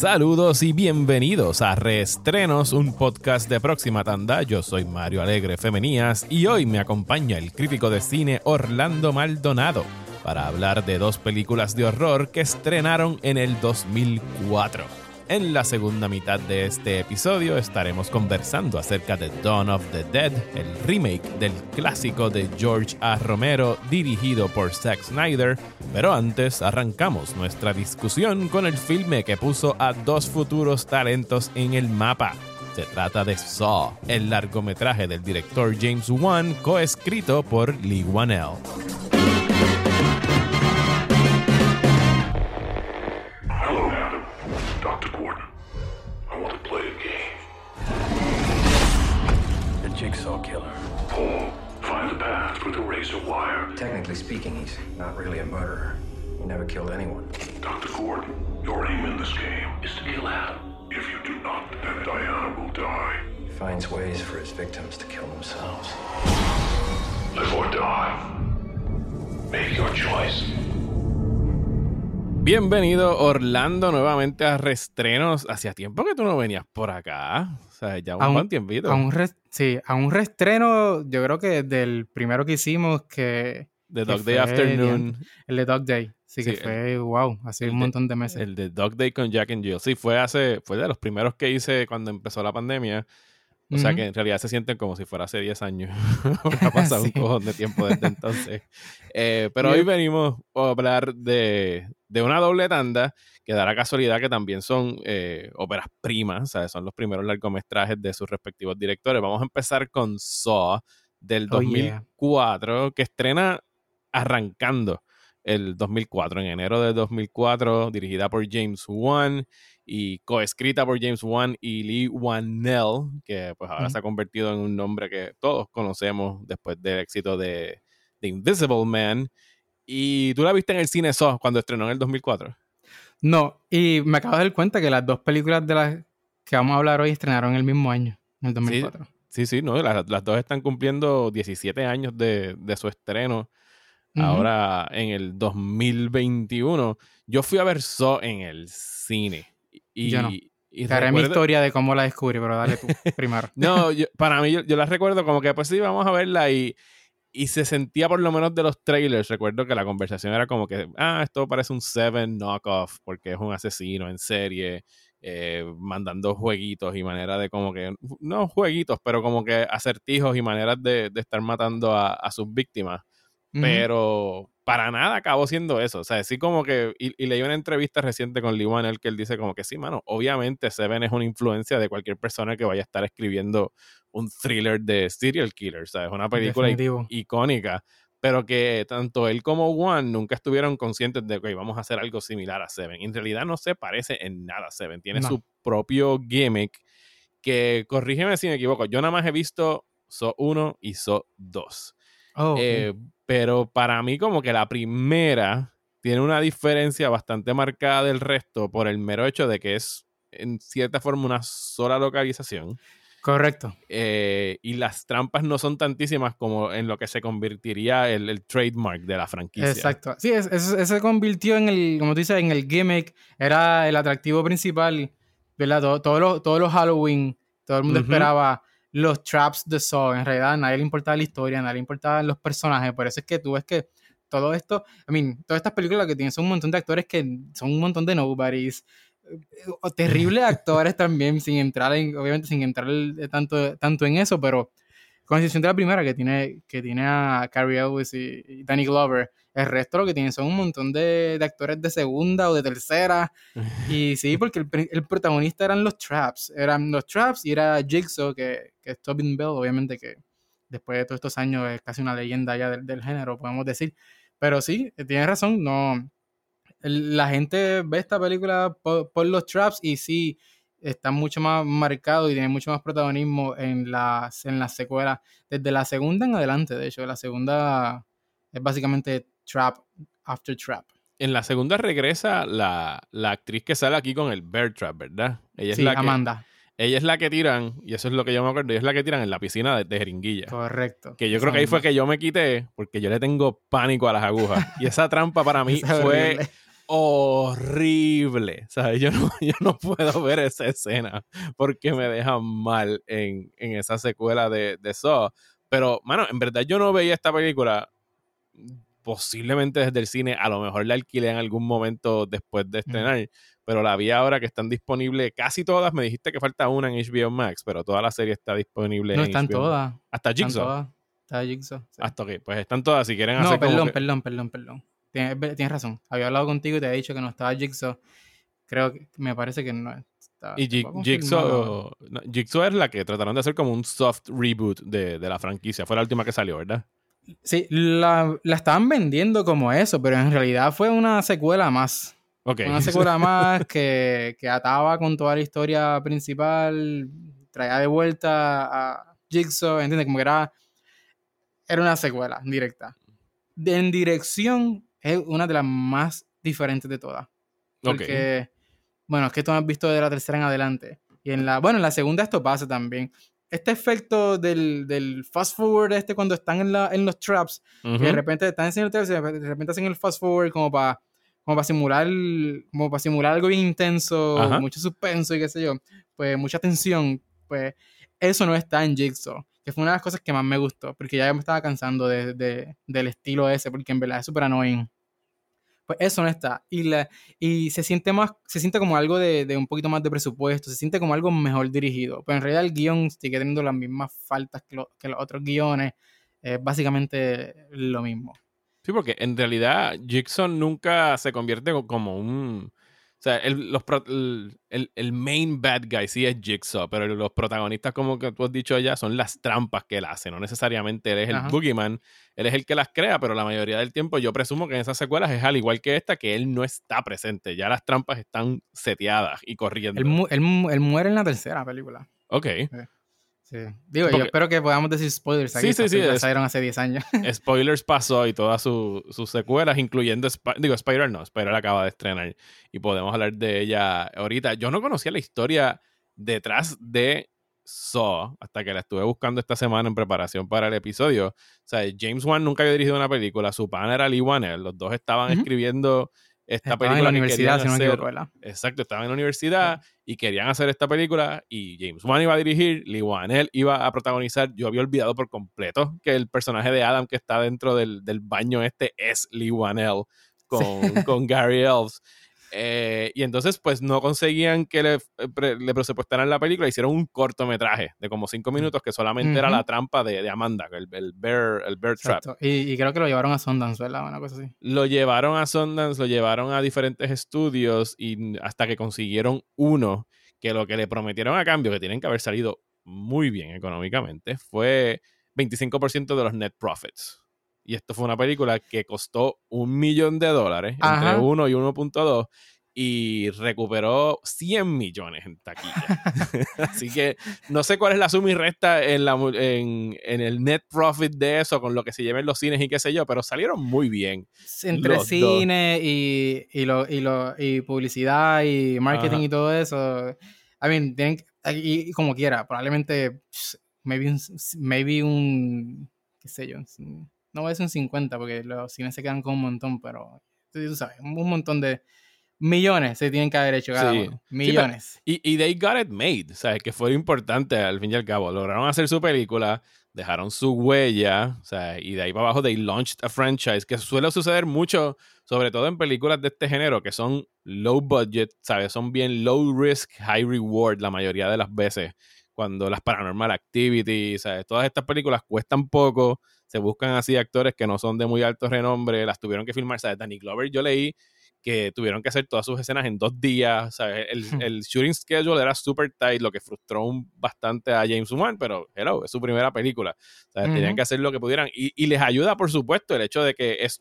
Saludos y bienvenidos a Reestrenos, un podcast de próxima tanda. Yo soy Mario Alegre Femenías y hoy me acompaña el crítico de cine Orlando Maldonado para hablar de dos películas de horror que estrenaron en el 2004. En la segunda mitad de este episodio estaremos conversando acerca de Dawn of the Dead, el remake del clásico de George A. Romero dirigido por Zack Snyder, pero antes arrancamos nuestra discusión con el filme que puso a dos futuros talentos en el mapa. Se trata de Saw, el largometraje del director James Wan, coescrito por Lee Wanell. Technically speaking, he's not really a murderer. He never killed anyone. Dr. Gordon, your aim in this game is to kill Adam. If you do not, then Diana will die. He finds ways for his victims to kill themselves. Live or die. Make your choice. Bienvenido Orlando nuevamente a Restrenos. Hacía tiempo que tú no venías por acá. O sea, ya un, buen tiempito. A un sí, a un reestreno, yo creo que del primero que hicimos que... The Dog Day Afternoon. El de Dog Day. Sí, que fue, wow, hace un montón de meses. El de Dog Day con Jack and Jill. Sí, fue hace, fue de los primeros que hice cuando empezó la pandemia. O sea que en realidad se sienten como si fuera hace 10 años. ha pasado un cojón de tiempo desde entonces. Eh, pero hoy venimos a hablar de, de, una doble tanda que da la casualidad que también son eh, óperas primas, ¿sabes? son los primeros largometrajes de sus respectivos directores. Vamos a empezar con Saw del 2004, que estrena arrancando el 2004, en enero de 2004, dirigida por James Wan y coescrita por James Wan y Lee Wanell, que pues ahora se ha convertido en un nombre que todos conocemos después del éxito de The Invisible Man. ¿Y tú la viste en el cine Saw cuando estrenó en el 2004? No, y me acabo de dar cuenta que las dos películas de las que vamos a hablar hoy estrenaron el mismo año, en el 2004. Sí, sí, no, las, dos están cumpliendo 17 años de, su estreno. Ahora en el 2021. Yo fui a ver Saw en el cine. Y, yo no. Y Te haré mi historia de cómo la descubrí, pero dale tú primero. no, para mí, yo, la recuerdo como que pues sí, vamos a verla y, y se sentía por lo menos de los trailers. Recuerdo que la conversación era como que, ah, esto parece un Seven knockoff porque es un asesino en serie, eh, mandando jueguitos y maneras de como que, no jueguitos, pero como que acertijos y maneras de, de estar matando a, a sus víctimas. Pero para nada acabó siendo eso. O sea, sí como que, y, leí una entrevista reciente con Lee Wanell que él dice como que sí, mano, obviamente Seven es una influencia de cualquier persona que vaya a estar escribiendo un thriller de serial killer, sea, Es una película icónica, pero que tanto él como Wan nunca estuvieron conscientes de que vamos a hacer algo similar a Seven. En realidad no se parece en nada a Seven, tiene su propio gimmick que, corrígeme si me equivoco, yo nada más he visto So 1 y So 2. Oh, eh, pero para mí como que la primera tiene una diferencia bastante marcada del resto por el mero hecho de que es en cierta forma una sola localización. Correcto. Eh, y las trampas no son tantísimas como en lo que se convertiría el, trademark de la franquicia. Exacto. Sí, eso, se convirtió en el, como tú dices, en el gimmick. Era el atractivo principal, ¿verdad? Todos los, todos los Halloween, todo el mundo esperaba los traps de Saw. En realidad, a nadie le importaba la historia, a nadie le importaban los personajes. Por eso es que tú ves que todo esto, I mean, todas estas películas que tienen son un montón de actores que son un montón de nobodies. O terribles actores también, sin entrar en, obviamente sin entrar tanto, tanto en eso, pero con excepción de la primera que tiene, que tiene a Carrie Ellis y, Danny Glover, el resto lo que tienen son un montón de, de actores de segunda o de tercera. y sí, porque el, el, protagonista eran los Traps, eran los Traps y era Jigsaw, que, que es Tobin Bell, obviamente que después de todos estos años es casi una leyenda ya del, del género, podemos decir. Pero sí, tienes razón, no. La gente ve esta película por, por los Traps y sí, está mucho más marcado y tiene mucho más protagonismo en las, en las secuelas, desde la segunda en adelante, de hecho, la segunda es básicamente Trap After Trap. En la segunda regresa la, actriz que sale aquí con el Bear Trap, ¿verdad? Ella es la Amanda. ella es la que tiran, y eso es lo que yo me acuerdo, ella es la que tiran en la piscina de, de jeringuilla. Correcto. Que yo creo que ahí fue que yo me quité, porque yo le tengo pánico a las agujas. Y esa trampa para mí fue horrible. ¿Sabes? Yo no, yo no puedo ver esa escena porque me deja mal en, en esa secuela de, de Saw. Pero, mano, en verdad yo no veía esta película posiblemente desde el cine. A lo mejor la alquilé en algún momento después de estrenar. Pero la vi ahora que están disponibles casi todas. Me dijiste que falta una en HBO Max, pero toda la serie está disponible No en están HBO. todas. Hasta Están Jigsaw. todas. Está Jigsaw. sí. Hasta que, pues están todas. Si quieren No, hacer como perdón, que- perdón, perdón, perdón. Tienes, razón. Había hablado contigo y te he dicho que no estaba Jigsaw. Creo que me parece que no está. Y. Jigsaw, no, Jigsaw es la que trataron de hacer como un soft reboot de, de la franquicia. Fue la última que salió, ¿verdad? Sí, la, la estaban vendiendo como eso, pero en realidad fue una secuela más. Ok. Una secuela más que, que ataba con toda la historia principal, traía de vuelta a Jigsaw, ¿entiendes? Como que era, era una secuela directa. De- en dirección es una de las más diferentes de todas. Porque, bueno, es que tú has visto de la tercera en adelante. Y en la, bueno, en la segunda esto pasa también. Este efecto del, del fast forward este cuando están en, la, en los traps, Ujú. que de repente están en el traps y de repente- de repente hacen el fast forward como para como para simular como para simular algo bien intenso, Ajá. mucho suspenso y qué sé yo, pues mucha tensión, pues eso no está en Jigsaw, que fue una de las cosas que más me gustó, porque ya me estaba cansando de, de- del estilo ese, porque en verdad es súper annoying. Pues eso no está. Y, la, y se siente más, se siente como algo de, de un poquito más de presupuesto, se siente como algo mejor dirigido. Pero en realidad el guion sigue teniendo las mismas faltas que, lo- que los otros guiones. Es básicamente lo mismo. Sí, porque en realidad Jigsaw nunca se convierte co- como un... O sea, el, los el, el- main bad guy sí es Jigsaw, pero los protagonistas, como que tú has dicho ya, son las trampas que él hace. No necesariamente él es el Ajá. boogeyman, él es el que las crea, pero la mayoría del tiempo yo presumo que en esas secuelas es al igual que esta, que él no está presente. Ya las trampas están seteadas y corriendo. Él, mu- él mu- él muere en la tercera película. Ok. Sí. Digo, Porque- yo espero que podamos decir spoilers aquí. Sí, sí, sí, es- salieron hace 10 años. Spoilers pasó y todas su- sus secuelas, incluyendo, Sp- digo, Spider no, Spider acaba de estrenar y podemos hablar de ella ahorita. Yo no conocía la historia detrás de Saw hasta que la estuve buscando esta semana en preparación para el episodio. O sea, James Wan nunca había dirigido una película, su pan era Lee Wanell, los dos estaban escribiendo esta Estaba película en la que universidad, si no me equivoco, ¿verdad? Exacto, estaban en la universidad y querían hacer esta película y James Wan iba a dirigir, Lee Wanell iba a protagonizar. Yo había olvidado por completo que el personaje de Adam que está dentro del, del baño este es Lee Wanell con, con Gary Elves. Eh, y entonces, pues no conseguían que le, eh, le presupuestaran la película. Hicieron un cortometraje de como cinco minutos que solamente era la trampa de, de Amanda, el, el bear, el bear trap. Y creo que lo llevaron a Sundance, ¿verdad? Una cosa así. Lo llevaron a Sundance, lo llevaron a diferentes estudios y hasta que consiguieron uno que lo que le prometieron a cambio, que tienen que haber salido muy bien económicamente, fue 25% de los net profits. Y esto fue una película que costó un millón de dólares, Ajá. entre 1 y 1.2, y recuperó 100 millones en taquilla. Así que no sé cuál es la suma y resta en, la, en, en el net profit de eso, con lo que se lleven los cines y qué sé yo, pero salieron muy bien. Entre Los dos. cine y, y, lo, y, lo, y publicidad y marketing Ajá. y todo eso. I mean, tienen, y, como quiera, probablemente maybe un, maybe un qué sé yo, no voy a decir un 50 porque los cines se quedan con un montón, pero tú sabes, un montón de millones se tienen que haber hecho cada Sí. uno. Sí, Millones. Y, y they got it made, ¿sabes? Que fue lo importante al fin y al cabo. Lograron hacer su película, dejaron su huella, o sea, y de ahí para abajo they launched a franchise, que suele suceder mucho, sobre todo en películas de este género, que son low budget, ¿sabes? Son bien low risk, high reward la mayoría de las veces. Cuando las Paranormal Activity, ¿sabes? Todas estas películas cuestan poco, se buscan así actores que no son de muy alto renombre, las tuvieron que filmar, ¿sabes? Danny Glover, yo leí que tuvieron que hacer todas sus escenas en dos días. ¿sabes? El, el shooting schedule era super tight, lo que frustró un- bastante a James Wan, pero hello, es su primera película. ¿sabes? Tenían Ujú. que hacer lo que pudieran. Y, y les ayuda, por supuesto, el hecho de que es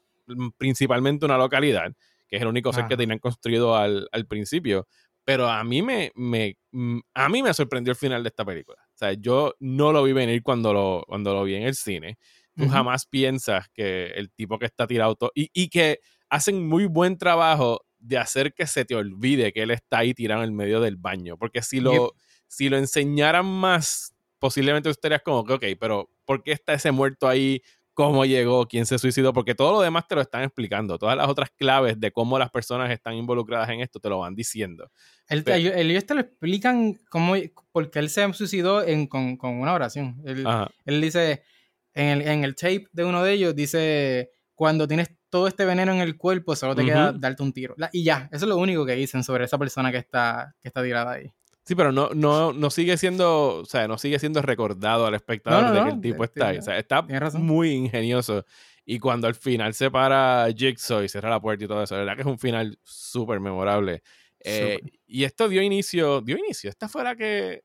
principalmente una localidad, que es el único set que tenían construido al, al principio. Pero a mí me, me, mm, a mí me sorprendió el final de esta película. O sea, yo no lo vi venir cuando lo, cuando lo vi en el cine. Tú Ujú. jamás piensas que el tipo que está tirado to- y, y que hacen muy buen trabajo de hacer que se te olvide que él está ahí tirado en el medio del baño. Porque si lo, Yep. si lo enseñaran más, posiblemente tú estarías como que, ok, pero ¿por qué está ese muerto ahí cómo llegó, quién se suicidó, porque todo lo demás te lo están explicando. Todas las otras claves de cómo las personas están involucradas en esto te lo van diciendo. El, Pero- ellos, ellos te lo explican cómo, porque él se suicidó en, con, con una oración. Él, él dice, en el, en el tape de uno de ellos, dice, cuando tienes todo este veneno en el cuerpo, solo te queda Ujú. darte un tiro. La- y ya, eso es lo único que dicen sobre esa persona que está, que está tirada ahí. Sí, pero no, no, no sigue siendo, o sea, no sigue siendo recordado al espectador No, no, de que el tipo está ahí. O sea, está muy ingenioso. Y cuando al final se para Jigsaw y cierra la puerta y todo eso, la verdad que es un final súper memorable. Eh, y esto dio inicio, dio inicio. Esta fue la que.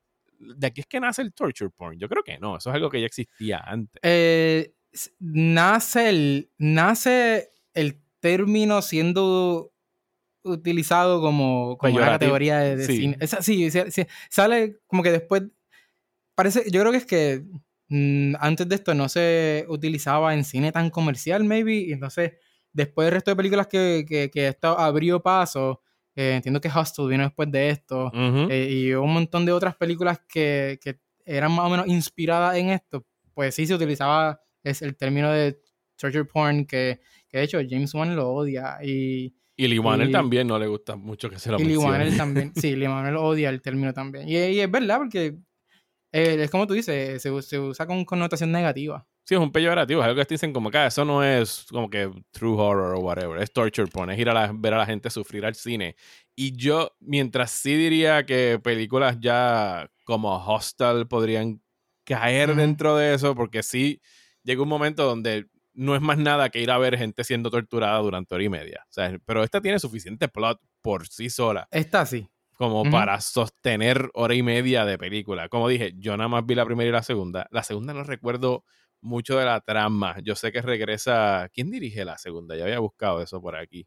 De aquí es que nace el torture porn. Yo creo que no. Eso es algo que ya existía antes. Eh, nace, el, nace el término siendo utilizado como, como una categoría de, de Sí. cine. Esa- sí, sí, sí, sale como que después. Parece, yo creo que es que mm, antes de esto no se utilizaba en cine tan comercial, maybe. Y entonces, después del resto de películas que, que, que esto abrió paso, eh, entiendo que Hostel vino después de esto. Ujú. Eh, y un montón de otras películas que, que eran más o menos inspiradas en esto, pues sí se utilizaba es el término de torture porn, que, que de hecho James Wan lo odia. Y, y Lee y- también no le gusta mucho que se lo y Lee mencione. Wanner también. Sí, Lee Wanner odia el término también. Y, y es verdad, porque eh, es como tú dices, se, se usa con connotación negativa. Sí, es un peyorativo. Es algo que te dicen como que ah, eso no es como que true horror o whatever. Es torture porn. Es ir a la- ver a la gente sufrir al cine. Y yo, mientras sí diría que películas ya como Hostel podrían caer Ujú. dentro de eso, porque sí llega un momento donde no es más nada que ir a ver gente siendo torturada durante hora y media. O sea, pero esta tiene suficiente plot por sí sola Esta sí. como para sostener hora y media de película. Como dije, yo nada más vi la primera y la segunda. La segunda no recuerdo mucho de la trama. Yo sé que regresa. ¿Quién dirige la segunda? Ya había buscado eso por aquí.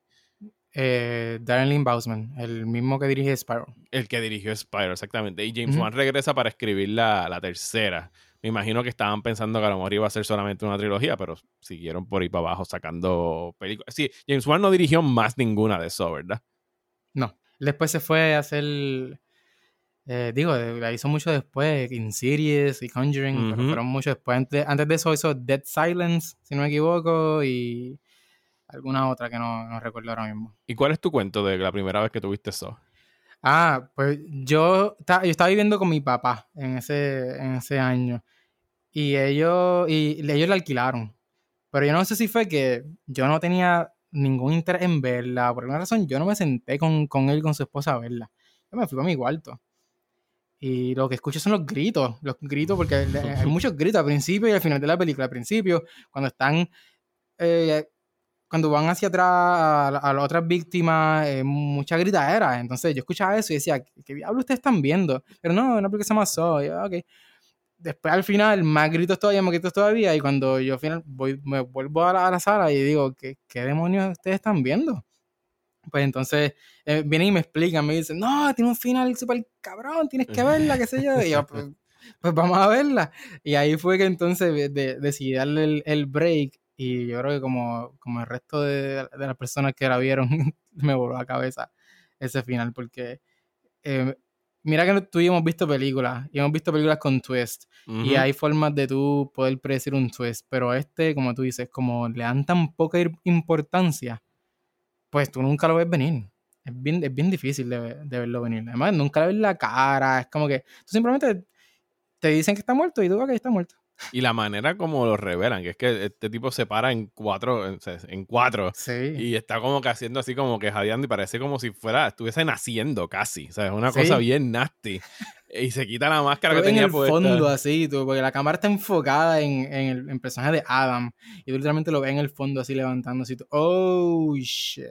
Eh, Darren Lynn Bousman, el mismo que dirige Spiral. El que dirigió Spyro, exactamente. Y James. Wan regresa para escribir la, la tercera. Me imagino que estaban pensando que a lo mejor iba a ser solamente una trilogía, pero siguieron por ahí para abajo sacando películas. Sí, James Wan no dirigió más ninguna de eso, ¿verdad? No. Después se fue a hacer. Eh, digo, la hizo mucho después, Insidious y Conjuring, pero fueron mucho después. Antes, antes de eso hizo Dead Silence, si no me equivoco, y alguna otra que no, no recuerdo ahora mismo. ¿Y cuál es tu cuento de la primera vez que tuviste eso? Ah, pues yo, ta- yo estaba viviendo con mi papá en ese, en ese año. Y ellos, y ellos la alquilaron. Pero yo no sé si fue que yo no tenía ningún interés en verla. Por alguna razón, yo no me senté con, con él con su esposa a verla. Yo me fui para mi cuarto. Y lo que escucho son los gritos. Los gritos, porque hay muchos gritos al principio y al final de la película. Al principio, cuando están. eh, cuando van hacia atrás a, la- a las otras víctimas, eh, mucha gritadera. Entonces yo escuchaba eso y decía, ¿qué, diablo ustedes están viendo? Pero no, no porque se yo, ok. Después al final, más gritos todavía, más gritos todavía. Y cuando yo al final voy, me vuelvo a la, a la sala y digo, ¿qué, ¿qué demonios ustedes están viendo? Pues entonces eh, vienen y me explican, me dicen, no, tiene un final súper cabrón, tienes que verla, qué sé yo. Y yo, pues, pues vamos a verla. Y ahí fue que entonces de- de- decidí darle el, el break. Y yo creo que como, como el resto de, de las personas que la vieron, me voló la cabeza ese final. Porque eh, mira que tú y hemos visto películas, y hemos visto películas con twist. Y hay formas de tú poder predecir un twist. Pero este, como tú dices, como le dan tan poca importancia, pues tú nunca lo ves venir. Es bien, es bien difícil de, de verlo venir. Además, nunca le ves la cara. Es como que tú simplemente te dicen que está muerto y tú, ok, está muerto. Y la manera como lo revelan, que es que este tipo se para en cuatro, en, en cuatro, Sí. y está como que haciendo así como que jadeando y parece como si fuera, estuviese naciendo casi. O sea, es una Sí. cosa bien nasty. Y se quita la máscara Tú que ves en tenía el puesta. fondo así, tú, porque la cámara está enfocada en, en el en personaje de Adam. Y tú literalmente lo ves en el fondo así levantando así. tú, oh, shit.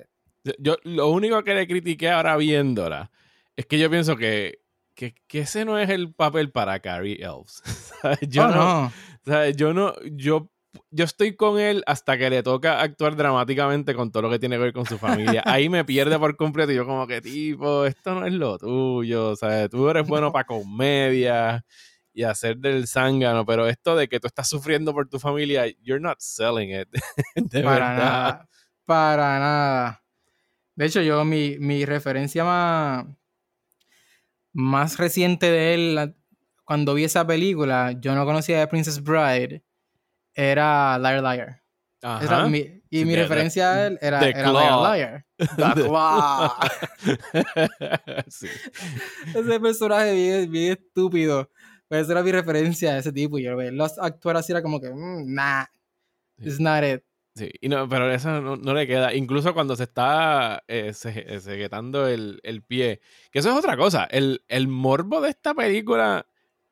Yo lo único que le critiqué ahora viéndola es que yo pienso que, que, que ese no es el papel para Carrie Elves. Yo oh, no, no. ¿sabes? Yo no, yo, yo estoy con él hasta que le toca actuar dramáticamente con todo lo que tiene que ver con su familia. Ahí me pierde por completo y yo como que tipo, esto no es lo tuyo, ¿sabes? Tú eres bueno para comedia y hacer del zángano, pero esto de que tú estás sufriendo por tu familia, you're not selling it. De Para verdad. nada. Para nada. De hecho, yo, mi, mi referencia más, más reciente de él, cuando vi esa película, yo no conocía de Princess Bride. era Liar Liar. Era mi- y mi de- referencia a él era. Liar Liar. Sí. Ese personaje bien, bien estúpido. Pues esa era mi referencia a ese tipo. Y yo verlo actuar así era como que, mm, nah, Sí. it's not it. Sí, y no, pero eso no, no le queda. Incluso cuando se está eh, se- eh, ceguetando el, el pie. Que eso es otra cosa. El, el morbo de esta película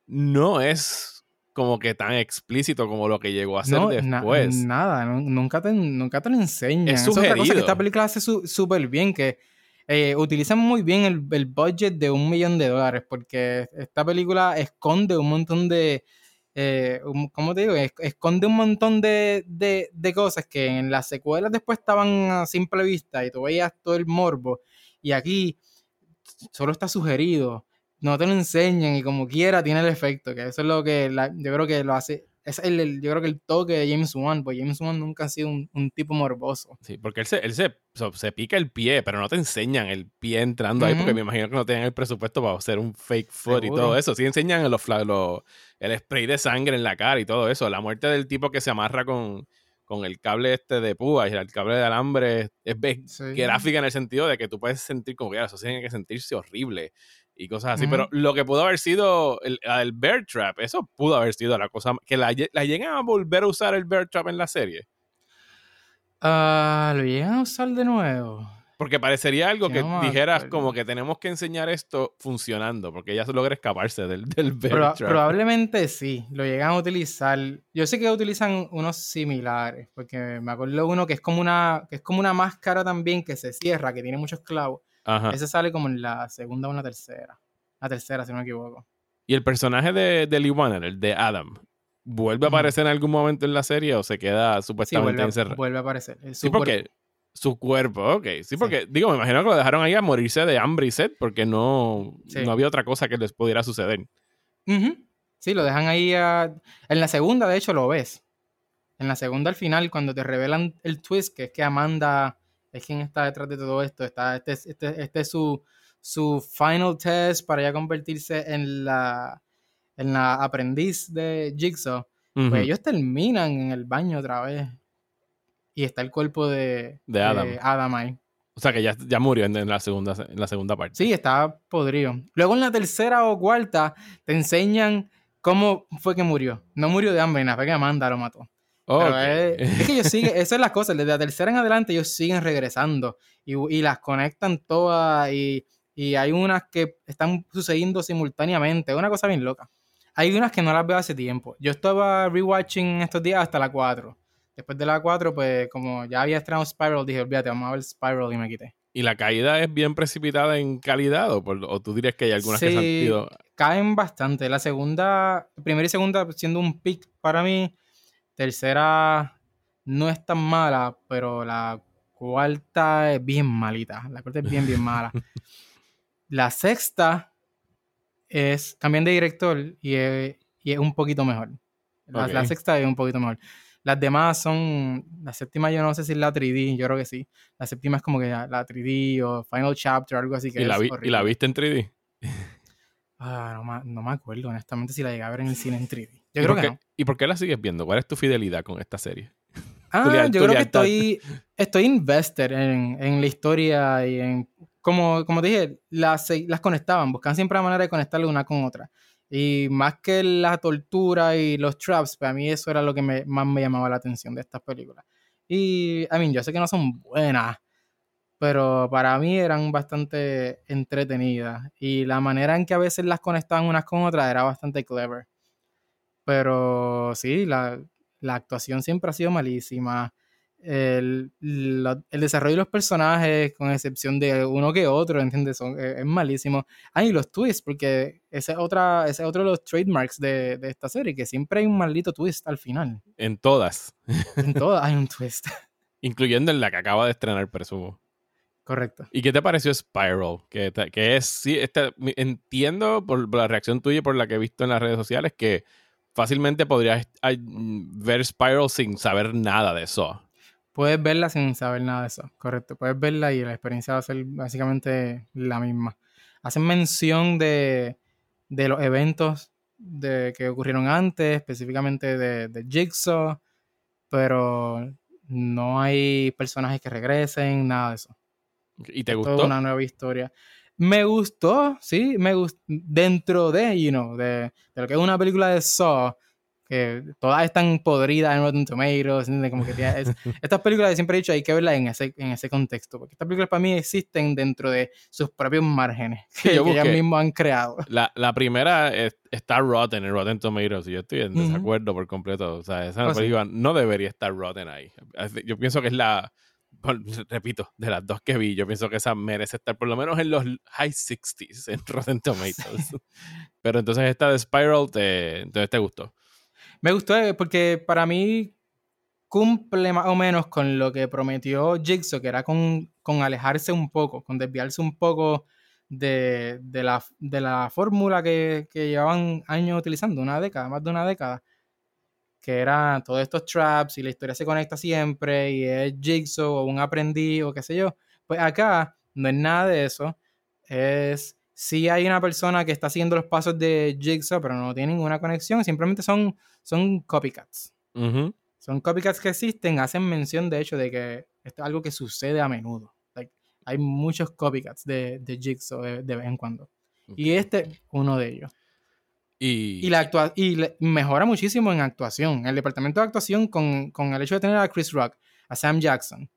no es como que tan explícito como lo que llegó a ser No, na- después. nada, nu- nunca te, nunca te lo enseñan. Es Es otra cosa que esta película hace su- súper bien, que eh, utilizan muy bien el, el budget de un millón de dólares, porque esta película esconde un montón de, eh, ¿cómo te digo? Es- esconde un montón de, de- de cosas que en las secuelas después estaban a simple vista y tú veías todo el morbo, y aquí solo está sugerido, no te lo enseñan y como quiera tiene el efecto, que eso es lo que la- yo creo que lo hace, es el, el- yo creo que el toque de James Wan, pues James Wan nunca ha sido un, un tipo morboso. Sí, porque él, se, él se, so- se pica el pie, pero no te enseñan el pie entrando ahí, porque me imagino que no tienen el presupuesto para hacer un fake foot y Seguro. todo eso. Sí enseñan los, los- el spray de sangre en la cara y todo eso. La muerte del tipo que se amarra con, con el cable este de púas y el cable de alambre es be- Sí. gráfica en el sentido de que tú puedes sentir como que "Ah, eso tiene que sentirse horrible y cosas así. Pero lo que pudo haber sido el, el bear trap, eso pudo haber sido la cosa que la, lle- la llegan a volver a usar el bear trap en la serie. Ah, ¿Lo llegan a usar de nuevo? Porque parecería algo que no dijeras como que tenemos que enseñar esto funcionando, porque ella logra escaparse del, del bear Proba- trap. probablemente sí, lo llegan a utilizar. Yo sé que utilizan unos similares, porque me acuerdo uno que es como una, que es como una máscara también que se cierra, que tiene muchos clavos. Ajá. Ese sale como en la segunda o en la tercera. La tercera, si no me equivoco. Y el personaje de, de Lee Warner, el de Adam, ¿vuelve a aparecer en algún momento en la serie o se queda Sí, supuestamente vuelve a, encerrado? vuelve a aparecer. Sí, porque su cuerpo, ok. Sí, porque, digo, me imagino que lo dejaron ahí a morirse de hambre y sed porque no, Sí. no había otra cosa que les pudiera suceder. Ujú. Sí, lo dejan ahí. a- En la segunda, de hecho, lo ves. En la segunda, al final, cuando te revelan el twist, que es que Amanda es quien está detrás de todo esto. Está, este, es- este, este es su, su final test para ya convertirse en la, en la aprendiz de Jigsaw. Pues ellos terminan en el baño otra vez. Y está el cuerpo de, De Adam. ahí. O sea que ya, ya murió en, en la segunda, en la segunda parte. Sí, está podrido. Luego en la tercera o cuarta te enseñan cómo fue que murió. No murió de hambre, nada, fue que Amanda lo mató. Pero Ok. es, es que ellos siguen, esa es la cosa, desde la tercera en adelante ellos siguen regresando y, y las conectan todas y, y hay unas que están sucediendo simultáneamente, es una cosa bien loca. Hay unas que no las veo hace tiempo. Yo estaba rewatching estos días hasta la 4. Después de la 4, pues como ya había estrenado Spiral, dije, olvídate, vamos a ver Spiral y me quité. ¿Y la caída es bien precipitada en calidad o, por- o tú dirías que hay algunas que se han Sí. ido... caen bastante. La segunda, primera y segunda siendo un pick para mí. Tercera no es tan mala, pero la cuarta es bien malita. La cuarta es bien, bien mala. La sexta es, cambian de director y es, y es un poquito mejor. La, sexta es un poquito mejor. Las demás son, la séptima yo no sé si es la 3D, yo creo que sí. La séptima es como que la, la 3D o Final Chapter, algo así que ¿Y la, es vi- ¿Y horrible. la viste en 3D? Ah, no, no me acuerdo, honestamente, si la llegué a ver en el cine en 3D. Yo ¿Y creo que qué- no. ¿Y por qué la sigues viendo? ¿Cuál es tu fidelidad con esta serie? Ah, leal- yo creo que estoy, estoy invested en, en la historia y en. Como, como te dije, las, las conectaban, buscaban siempre la manera de conectarle una con otra. Y más que la tortura y los traps, para mí eso era lo que me- más me llamaba la atención de estas películas. Y, I mean, yo sé que no son buenas, pero para mí eran bastante entretenidas. Y la manera en que a veces las conectaban unas con otras era bastante clever. Pero sí, la, la actuación siempre ha sido malísima. El, el desarrollo de los personajes, con excepción de uno que otro, ¿entiendes? Son, eh, es malísimo. Ah, y los twists, porque ese es, otra, ese es otro de los trademarks de, de esta serie, que siempre hay un maldito twist al final. En todas. En todas hay un twist. Incluyendo en la que acaba de estrenar, presumo. Correcto. ¿Y qué te pareció Spiral? Que, que es, sí, mi- entiendo por, por la reacción tuya y por la que he visto en las redes sociales que fácilmente podrías mm, ver Spiral sin saber nada de eso. Puedes verla sin saber nada de eso, correcto. Puedes verla y la experiencia va a ser básicamente la misma. Hacen mención de, de los eventos de, que ocurrieron antes, específicamente de, de Jigsaw, pero no hay personajes que regresen, nada de eso. ¿Y te Es gustó? Toda una nueva historia. Me gustó, sí, me gustó. Dentro de, you know, de, de lo que es una película de Saw, que todas están podridas en Rotten Tomatoes, ¿entiendes? Como que tiene- es- estas películas siempre he dicho hay que verlas en ese, en ese contexto, porque estas películas para mí existen dentro de sus propios márgenes Sí, que, yo que ellas mismas han creado. La, la primera es- está rotten en Rotten Tomatoes y yo estoy en desacuerdo por completo. O sea, esa Oh, sí. película no debería estar rotten ahí. Yo pienso que es la, por- repito, de las dos que vi, yo pienso que esa merece estar por lo menos en los high 60s en Rotten Tomatoes. Pero entonces esta de Spiral, te, entonces te gustó. Me gustó eh, porque para mí cumple más o menos con lo que prometió Jigsaw, que era con, con alejarse un poco, con desviarse un poco de, de la, de la fórmula que, que llevaban años utilizando, una década, más de una década, que era todos estos traps y la historia se conecta siempre y es Jigsaw o un aprendiz o qué sé yo. Pues acá no es nada de eso, es... Sí hay una persona que está siguiendo los pasos de Jigsaw, pero no tiene ninguna conexión, simplemente son son copycats. Ujú. Son copycats que existen, hacen mención de hecho de que esto es algo que sucede a menudo. Like, hay muchos copycats de, de Jigsaw de, de vez en cuando. Y este, uno de ellos. Y, Y, la actua y le- mejora muchísimo en actuación. El departamento de actuación con, con el hecho de tener a Chris Rock, a Sam Jackson.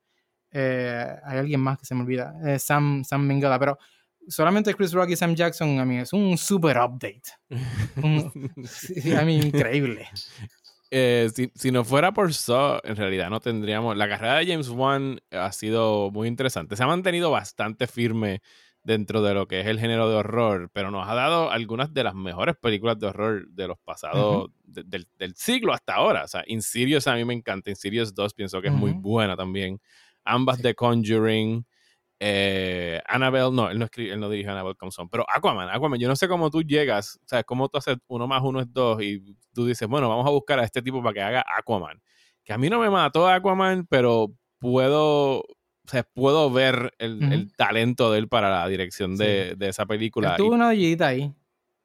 eh, hay alguien más que se me olvida. eh, Sam, Sam Minghella, pero solamente Chris Rock y Sam Jackson, a mí es un super update. Un- a mí increíble. Eh, si, si no fuera por Saw, en realidad no tendríamos. La carrera de James Wan ha sido muy interesante. Se ha mantenido bastante firme dentro de lo que es el género de horror, pero nos ha dado algunas de las mejores películas de horror de los pasados, de- del, del siglo hasta ahora. O sea, Insidious a mí me encanta. Insidious 2 pienso que es muy buena también. Ambas de Conjuring. Eh, Annabelle, no, él no, escribe, él no dirige Annabelle Compson, pero Aquaman, Aquaman, yo no sé cómo tú llegas, o sea, cómo tú haces uno más uno es dos y tú dices, bueno, vamos a buscar a este tipo para que haga Aquaman. Que a mí no me mató Aquaman, pero puedo, o sea, puedo ver el, talento de él para la dirección de, de esa Él película. tuvo Y- una ayudita ahí.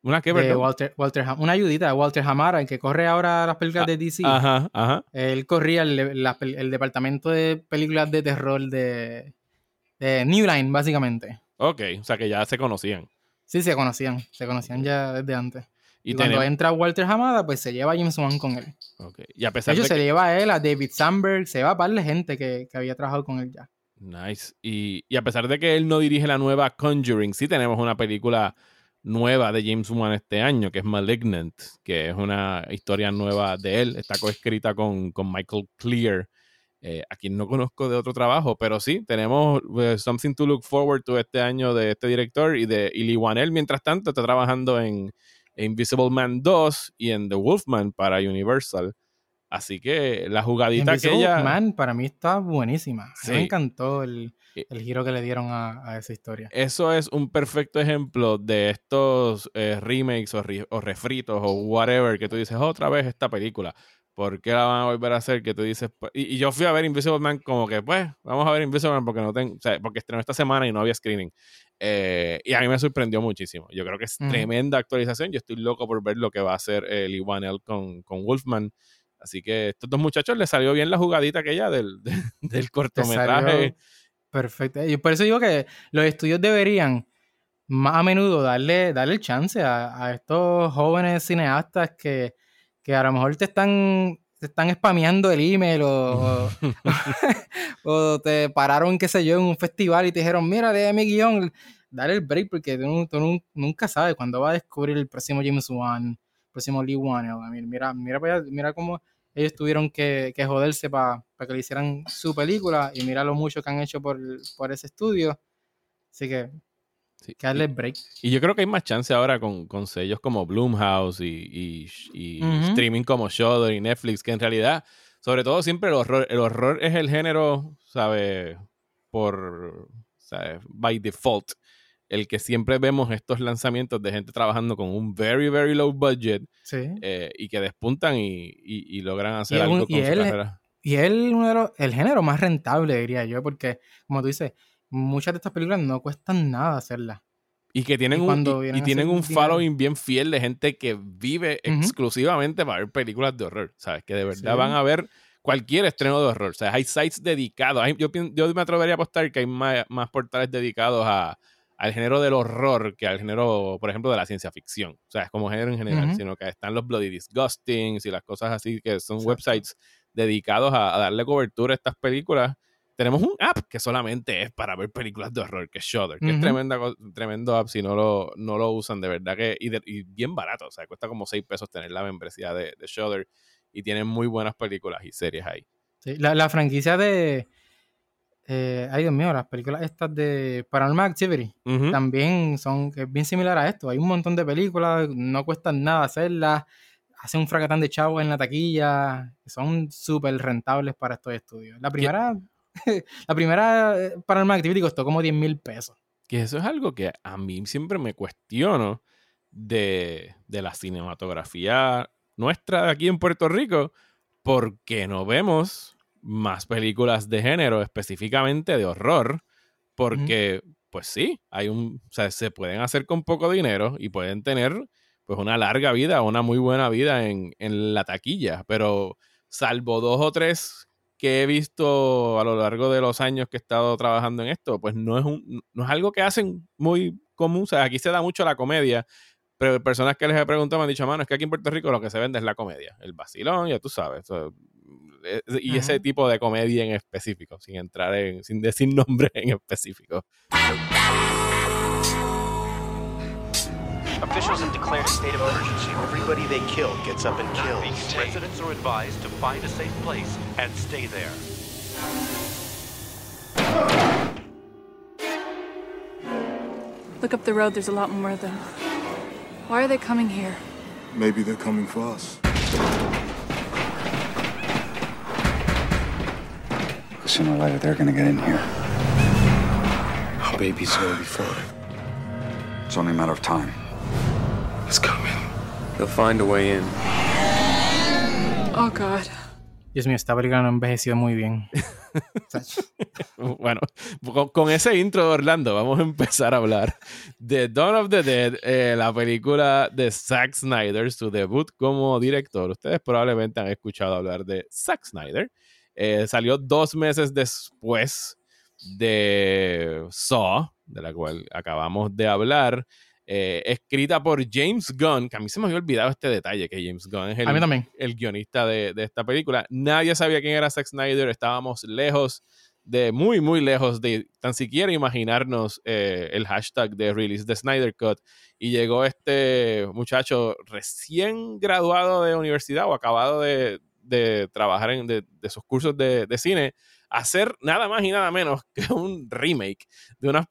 ¿Una qué, de? Walter, Walter una ayudita de Walter Hamara, el que corre ahora las películas Ah, de DC. Ajá, ajá. Él corría el, la pel- el departamento de películas de terror de, de New Line, básicamente. Ok, o sea que ya se conocían. Sí, se conocían, se conocían ya desde antes. Y, Y, cuando entra Walter Hamada, pues se lleva a James Wan con él. ok, y a De pesar hecho, de se que- lleva a él, a David Sandberg, se va a par de gente que, que había trabajado con él ya. Nice. Y, y a pesar de que él no dirige la nueva Conjuring, sí tenemos una película nueva de James Wan este año, que es Malignant, que es una historia nueva de él. Está coescrita con, con Michael Clear, eh, a quien no conozco de otro trabajo, pero sí, tenemos eh, Something to Look Forward to este año de este director y de Ili Wanel. Mientras tanto, está trabajando en, Invisible Man 2 y en The Wolfman para Universal. Así que la jugadita que Invisible ella... Man para mí está buenísima. Sí. Me encantó el, el giro que le dieron a, a esa historia. Eso es un perfecto ejemplo de estos eh, remakes o, re- o refritos o whatever que tú dices otra vez esta película. ¿Por qué la van a volver a hacer? Que tú dices. pues, Y, y yo fui a ver Invisible Man como que, pues, vamos a ver Invisible Man porque no tengo. O sea, porque estrenó esta semana y no había screening. Eh, y a mí me sorprendió muchísimo. Yo creo que es tremenda actualización. Yo estoy loco por ver lo que va a hacer el Iwanel con, con Wolfman. Así que estos dos muchachos les salió bien la jugadita aquella del, del Te cortometraje. Perfecto. Y por eso digo que los estudios deberían más a menudo darle, darle el chance a, a estos jóvenes cineastas que, que a lo mejor te están, te están spameando el email o, o, o te pararon, qué sé yo, en un festival y te dijeron, mira, lee mi guion, dale el break porque tú, nu- tú nu- nunca sabes cuándo va a descubrir el próximo James Wan, el próximo Lee Wan. Mira, mira, allá, mira cómo ellos tuvieron que, que joderse para que le hicieran su película y mira lo mucho que han hecho por, por ese estudio. Así que, Sí, que darle break. Y yo creo que hay más chance ahora con, con sellos como Bloomhouse y, y- streaming como Shudder y Netflix, que en realidad, sobre todo siempre el horror, el horror es el género, ¿sabe? Por, ¿sabe? By default, el que siempre vemos estos lanzamientos de gente trabajando con un very, very low budget Sí. eh, y que despuntan y, y- y logran hacer Y es un- algo con y su él- carrera. Y es el, uno de los- el género más rentable, diría yo, porque, como tú dices, muchas de estas películas no cuestan nada hacerlas. Y que tienen Y un, y- tienen un following bien fiel de gente que vive exclusivamente para ver películas de horror, ¿sabes? Que de verdad Sí. van a ver cualquier estreno de horror. O sea, hay sites dedicados. Hay- yo, yo me atrevería a apostar que hay más, más portales dedicados a, al género del horror que al género, por ejemplo, de la ciencia ficción. O sea, es como género en general, sino que están los Bloody Disgustings y las cosas así que son Exacto. websites dedicados a, a darle cobertura a estas películas. Tenemos un app que solamente es para ver películas de horror, que es Shudder, que es tremenda, tremendo app si no lo, no lo usan, de verdad que, y, de- y bien barato, o sea, cuesta como 6 pesos tener la membresía de, de Shudder y tienen muy buenas películas y series ahí. Sí, la, la franquicia de. Eh, ay, Dios mío, las películas estas de Paranormal Activity también son es bien similar a esto. Hay un montón de películas, no cuestan nada hacerlas, hacen un fracatán de chavos en la taquilla, son súper rentables para estos estudios. La primera, la primera eh, Paranormal Activity costó como 10 mil pesos. Que eso es algo que a mí siempre me cuestiono de, de la cinematografía nuestra de aquí en Puerto Rico, porque no vemos más películas de género, específicamente de horror, porque, pues sí, hay un, o sea, se pueden hacer con poco dinero y pueden tener pues una larga vida, una muy buena vida en, en la taquilla, pero salvo dos o tres que he visto a lo largo de los años que he estado trabajando en esto, pues no es, un, no es algo que hacen muy común. O sea, aquí se da mucho la comedia, pero personas que les he preguntado me han dicho, mano, es que aquí en Puerto Rico lo que se vende es la comedia, el vacilón, ya tú sabes. Eh, y ese Ajá. tipo de comedia en específico, sin entrar en, sin decir nombre en específico. Officials have declared a state of emergency. Everybody they kill gets up and kills. Residents are advised to find a safe place and stay there. Look up the road, there's a lot more of them. Why are they coming here? Maybe they're coming for us. Sooner or later, they're gonna get in here. Our baby's gonna be fine. It's only a matter of time. It's coming. They'll find a way in. Oh god. Dios mío, esta película no envejeció muy bien. Bueno, con, con ese intro de Orlando, vamos a empezar a hablar de Dawn of the Dead, eh, la película de Zack Snyder, su debut como director. Ustedes probablemente han escuchado hablar de Zack Snyder. Eh, salió dos meses después de Saw, de la cual acabamos de hablar. eh, escrita por James Gunn, que a mí se me había olvidado este detalle, que James Gunn es el, guionista de, de esta película. Nadie sabía quién era Zack Snyder, estábamos lejos de, muy, muy lejos de tan siquiera imaginarnos eh, el hashtag de release de Snyder Cut. Y llegó este muchacho recién graduado de universidad o acabado de, de trabajar en de, de sus cursos de, de cine hacer nada más y nada menos que un remake de una,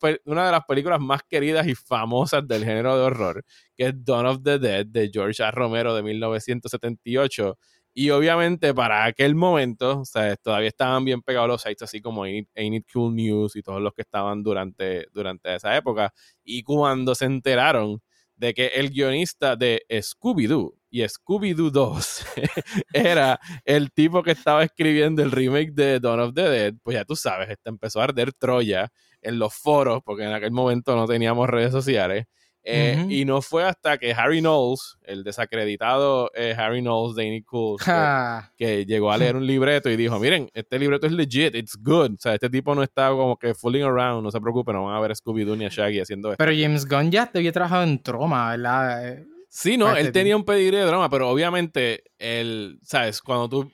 de las películas más queridas y famosas del género de horror, que es Dawn of the Dead de George A. Romero de 1978. Y obviamente para aquel momento, o sea, todavía estaban bien pegados los sites así como Ain't It Cool News y todos los que estaban durante, durante esa época. Y cuando se enteraron de que el guionista de Scooby-Doo y Scooby-Doo 2 era el tipo que estaba escribiendo el remake de Dawn of the Dead, pues ya tú sabes, este empezó a arder Troya en los foros, porque en aquel momento no teníamos redes sociales. Eh. Y no fue hasta que Harry Knowles, el desacreditado eh, Harry Knowles de Ain't It Cool, que- Ja. que llegó a leer un libreto y dijo, miren, este libreto es legit, it's good. O sea, este tipo no está como que fooling around, no se preocupe, no van a ver a Scooby-Doo ni a Shaggy haciendo esto. Pero James Gunn ya te había trabajado en Troma, ¿verdad? Sí, no, él tenía un pedigrí de drama, pero obviamente, él, ¿sabes? Cuando tú,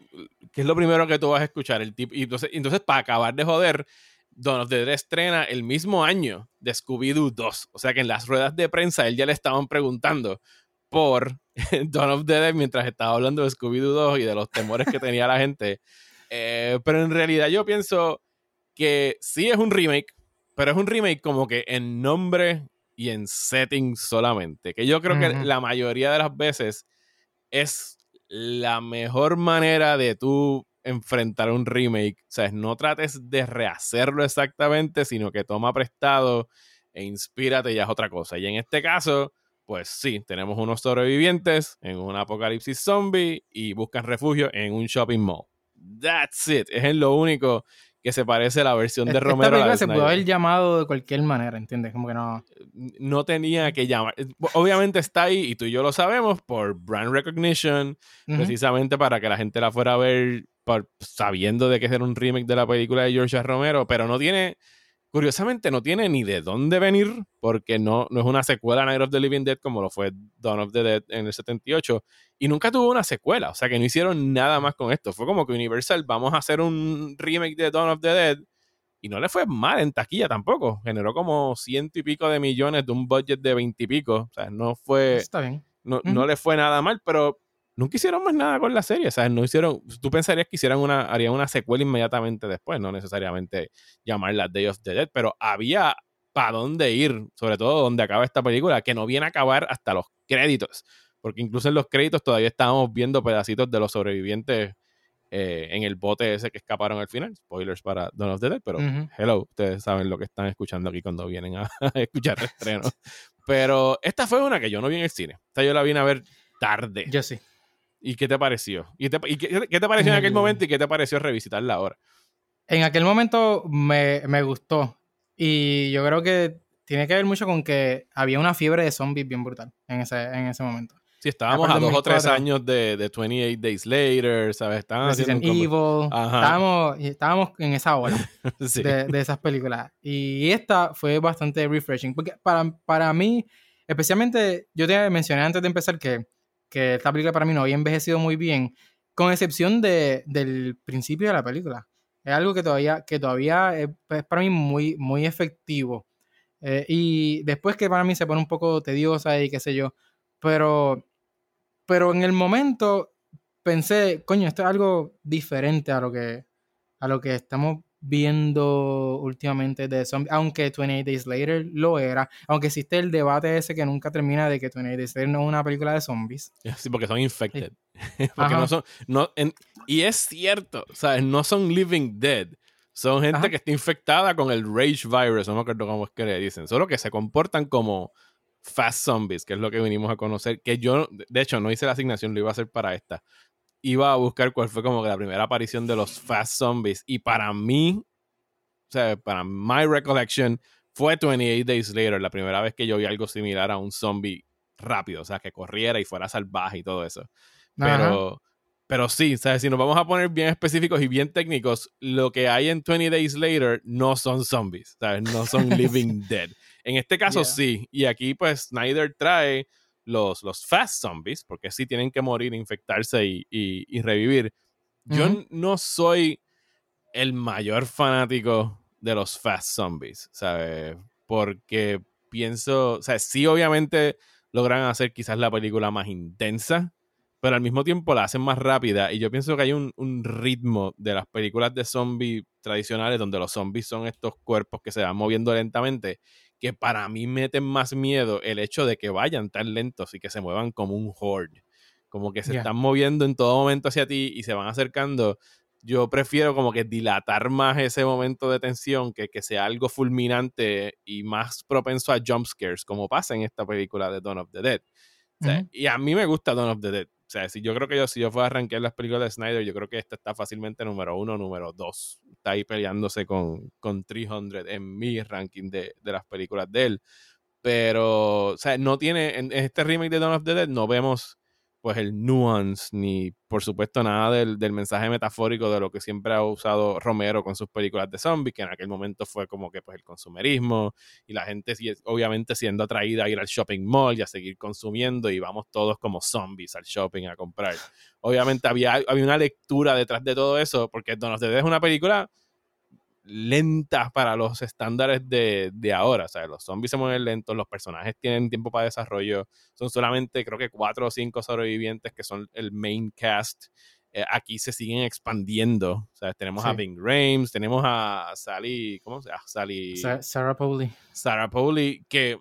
¿qué es lo primero que tú vas a escuchar? El tipo, y entonces, entonces, para acabar de joder, Dawn of the Dead estrena el mismo año de Scooby-Doo 2. O sea que en las ruedas de prensa él ya le estaban preguntando por Dawn of the Dead mientras estaba hablando de Scooby-Doo 2 y de los temores que tenía la gente. Eh, pero en realidad yo pienso que sí es un remake, pero es un remake como que en nombre y en setting solamente. Que yo creo que la mayoría de las veces es la mejor manera de tú enfrentar un remake. O sea, no trates de rehacerlo exactamente, sino que toma prestado e inspírate y ya es otra cosa. Y en este caso, pues sí, tenemos unos sobrevivientes en un apocalipsis zombie y buscan refugio en un shopping mall. That's it. Es lo único que se parece a la versión de esta Romero. a la película se pudo haber llamado de cualquier manera, ¿entiendes? Como que no. no tenía que llamar. Obviamente está ahí y tú y yo lo sabemos por brand recognition, precisamente para que la gente la fuera a ver por- sabiendo de que era un remake de la película de George Romero, pero no tiene, curiosamente no tiene ni de dónde venir, porque no, no es una secuela a Night of the Living Dead como lo fue Dawn of the Dead en el 78, y nunca tuvo una secuela, o sea que no hicieron nada más con esto. Fue como que Universal, vamos a hacer un remake de Dawn of the Dead, y no le fue mal en taquilla tampoco. Generó como ciento y pico de millones de un budget de veintipico. O sea, no fue. Está bien. No, no le fue nada mal, pero nunca hicieron más nada con la serie. O sea, no hicieron. Tú pensarías que hicieran una, harían una secuela inmediatamente después, no necesariamente llamarla Day of the Dead, pero había para dónde ir, sobre todo donde acaba esta película, que no viene a acabar hasta los créditos. Porque incluso en los créditos todavía estábamos viendo pedacitos de los sobrevivientes eh, en el bote ese que escaparon al final. Spoilers para Dawn of the Dead, pero hello, ustedes saben lo que están escuchando aquí cuando vienen a, escuchar el estreno. Pero esta fue una que yo no vi en el cine. Esta yo la vine a ver tarde. Yo sí. ¿Y qué te pareció? ¿Y, te- y qué, qué te pareció en aquel momento y qué te pareció revisitarla ahora? En aquel momento me, me gustó. Y yo creo que tiene que ver mucho con que había una fiebre de zombies bien brutal en ese, en ese momento. Si estábamos a dos o tres 2004. años de, de 28 Days Later, ¿sabes? Estaban haciendo un Evil. Estábamos, estábamos en esa ola Sí. de, de esas películas. Y esta fue bastante refreshing. Porque para, para mí, especialmente, yo te mencioné antes de empezar que, que esta película para mí no había envejecido muy bien, con excepción de, del principio de la película. Es algo que todavía, que todavía es, para mí muy, muy efectivo. Eh, y después que para mí se pone un poco tediosa y qué sé yo. Pero, pero en el momento pensé, coño, esto es algo diferente a lo que, a lo que estamos viendo últimamente de zombies, aunque 28 Days Later lo era, aunque existe el debate ese que nunca termina de que 28 Days Later no es una película de zombies. Sí, porque son infected. porque no son. No, en- y es cierto, ¿sabes? No son living dead. Son gente Ajá. que está infectada con el rage virus, no me acuerdo cómo es que le dicen. Solo que se comportan como fast zombies, que es lo que venimos a conocer. Que yo, de hecho, no hice la asignación, lo iba a hacer para esta. Iba a buscar cuál fue como que la primera aparición de los fast zombies. Y para mí, o sea, para my recollection, fue 28 Days Later, la primera vez que yo vi algo similar a un zombie rápido, o sea, que corriera y fuera salvaje y todo eso. Pero, pero sí, ¿sabes? si nos vamos a poner bien específicos y bien técnicos, lo que hay en 20 Days Later no son zombies, ¿sabes? No son living dead. En este caso Yeah. sí, y aquí pues Snyder trae los, los fast zombies, porque sí tienen que morir, infectarse y, y- y revivir. Yo no soy el mayor fanático de los fast zombies, ¿sabes? Porque pienso, o sea, sí obviamente logran hacer quizás la película más intensa, pero al mismo tiempo la hacen más rápida y yo pienso que hay un, un ritmo de las películas de zombies tradicionales donde los zombies son estos cuerpos que se van moviendo lentamente que para mí meten más miedo el hecho de que vayan tan lentos y que se muevan como un horde, como que se están moviendo en todo momento hacia ti y se van acercando. Yo prefiero como que dilatar más ese momento de tensión que que sea algo fulminante y más propenso a jump scares, como pasa en esta película de Dawn of the Dead. O sea. Y a mí me gusta Dawn of the Dead. O sea, si yo creo que yo, si yo fuera a arrancar las películas de Snyder, yo creo que esta está fácilmente número uno, número dos. Está ahí peleándose con, con 300 en mi ranking de, de las películas de él. Pero, o sea, no tiene, en, en este remake de Dawn of the Dead no vemos pues el nuance ni por supuesto nada del, del mensaje metafórico de lo que siempre ha usado Romero con sus películas de zombies, que en aquel momento fue como que pues el consumerismo y la gente obviamente siendo atraída a ir al shopping mall y a seguir consumiendo y vamos todos como zombies al shopping a comprar. Obviamente había, había una lectura detrás de todo eso porque Dawn of the Dead es una película lenta para los estándares de, de ahora. O sea, los zombies se mueven lentos, los personajes tienen tiempo para desarrollo. Son solamente, creo que cuatro o cinco sobrevivientes que son el main cast. Eh, aquí se siguen expandiendo. O sea, tenemos a. Bing Rames, tenemos a Sally, ¿cómo se llama? Sally. Sa- Sarah Pauli. Sarah Pauli, que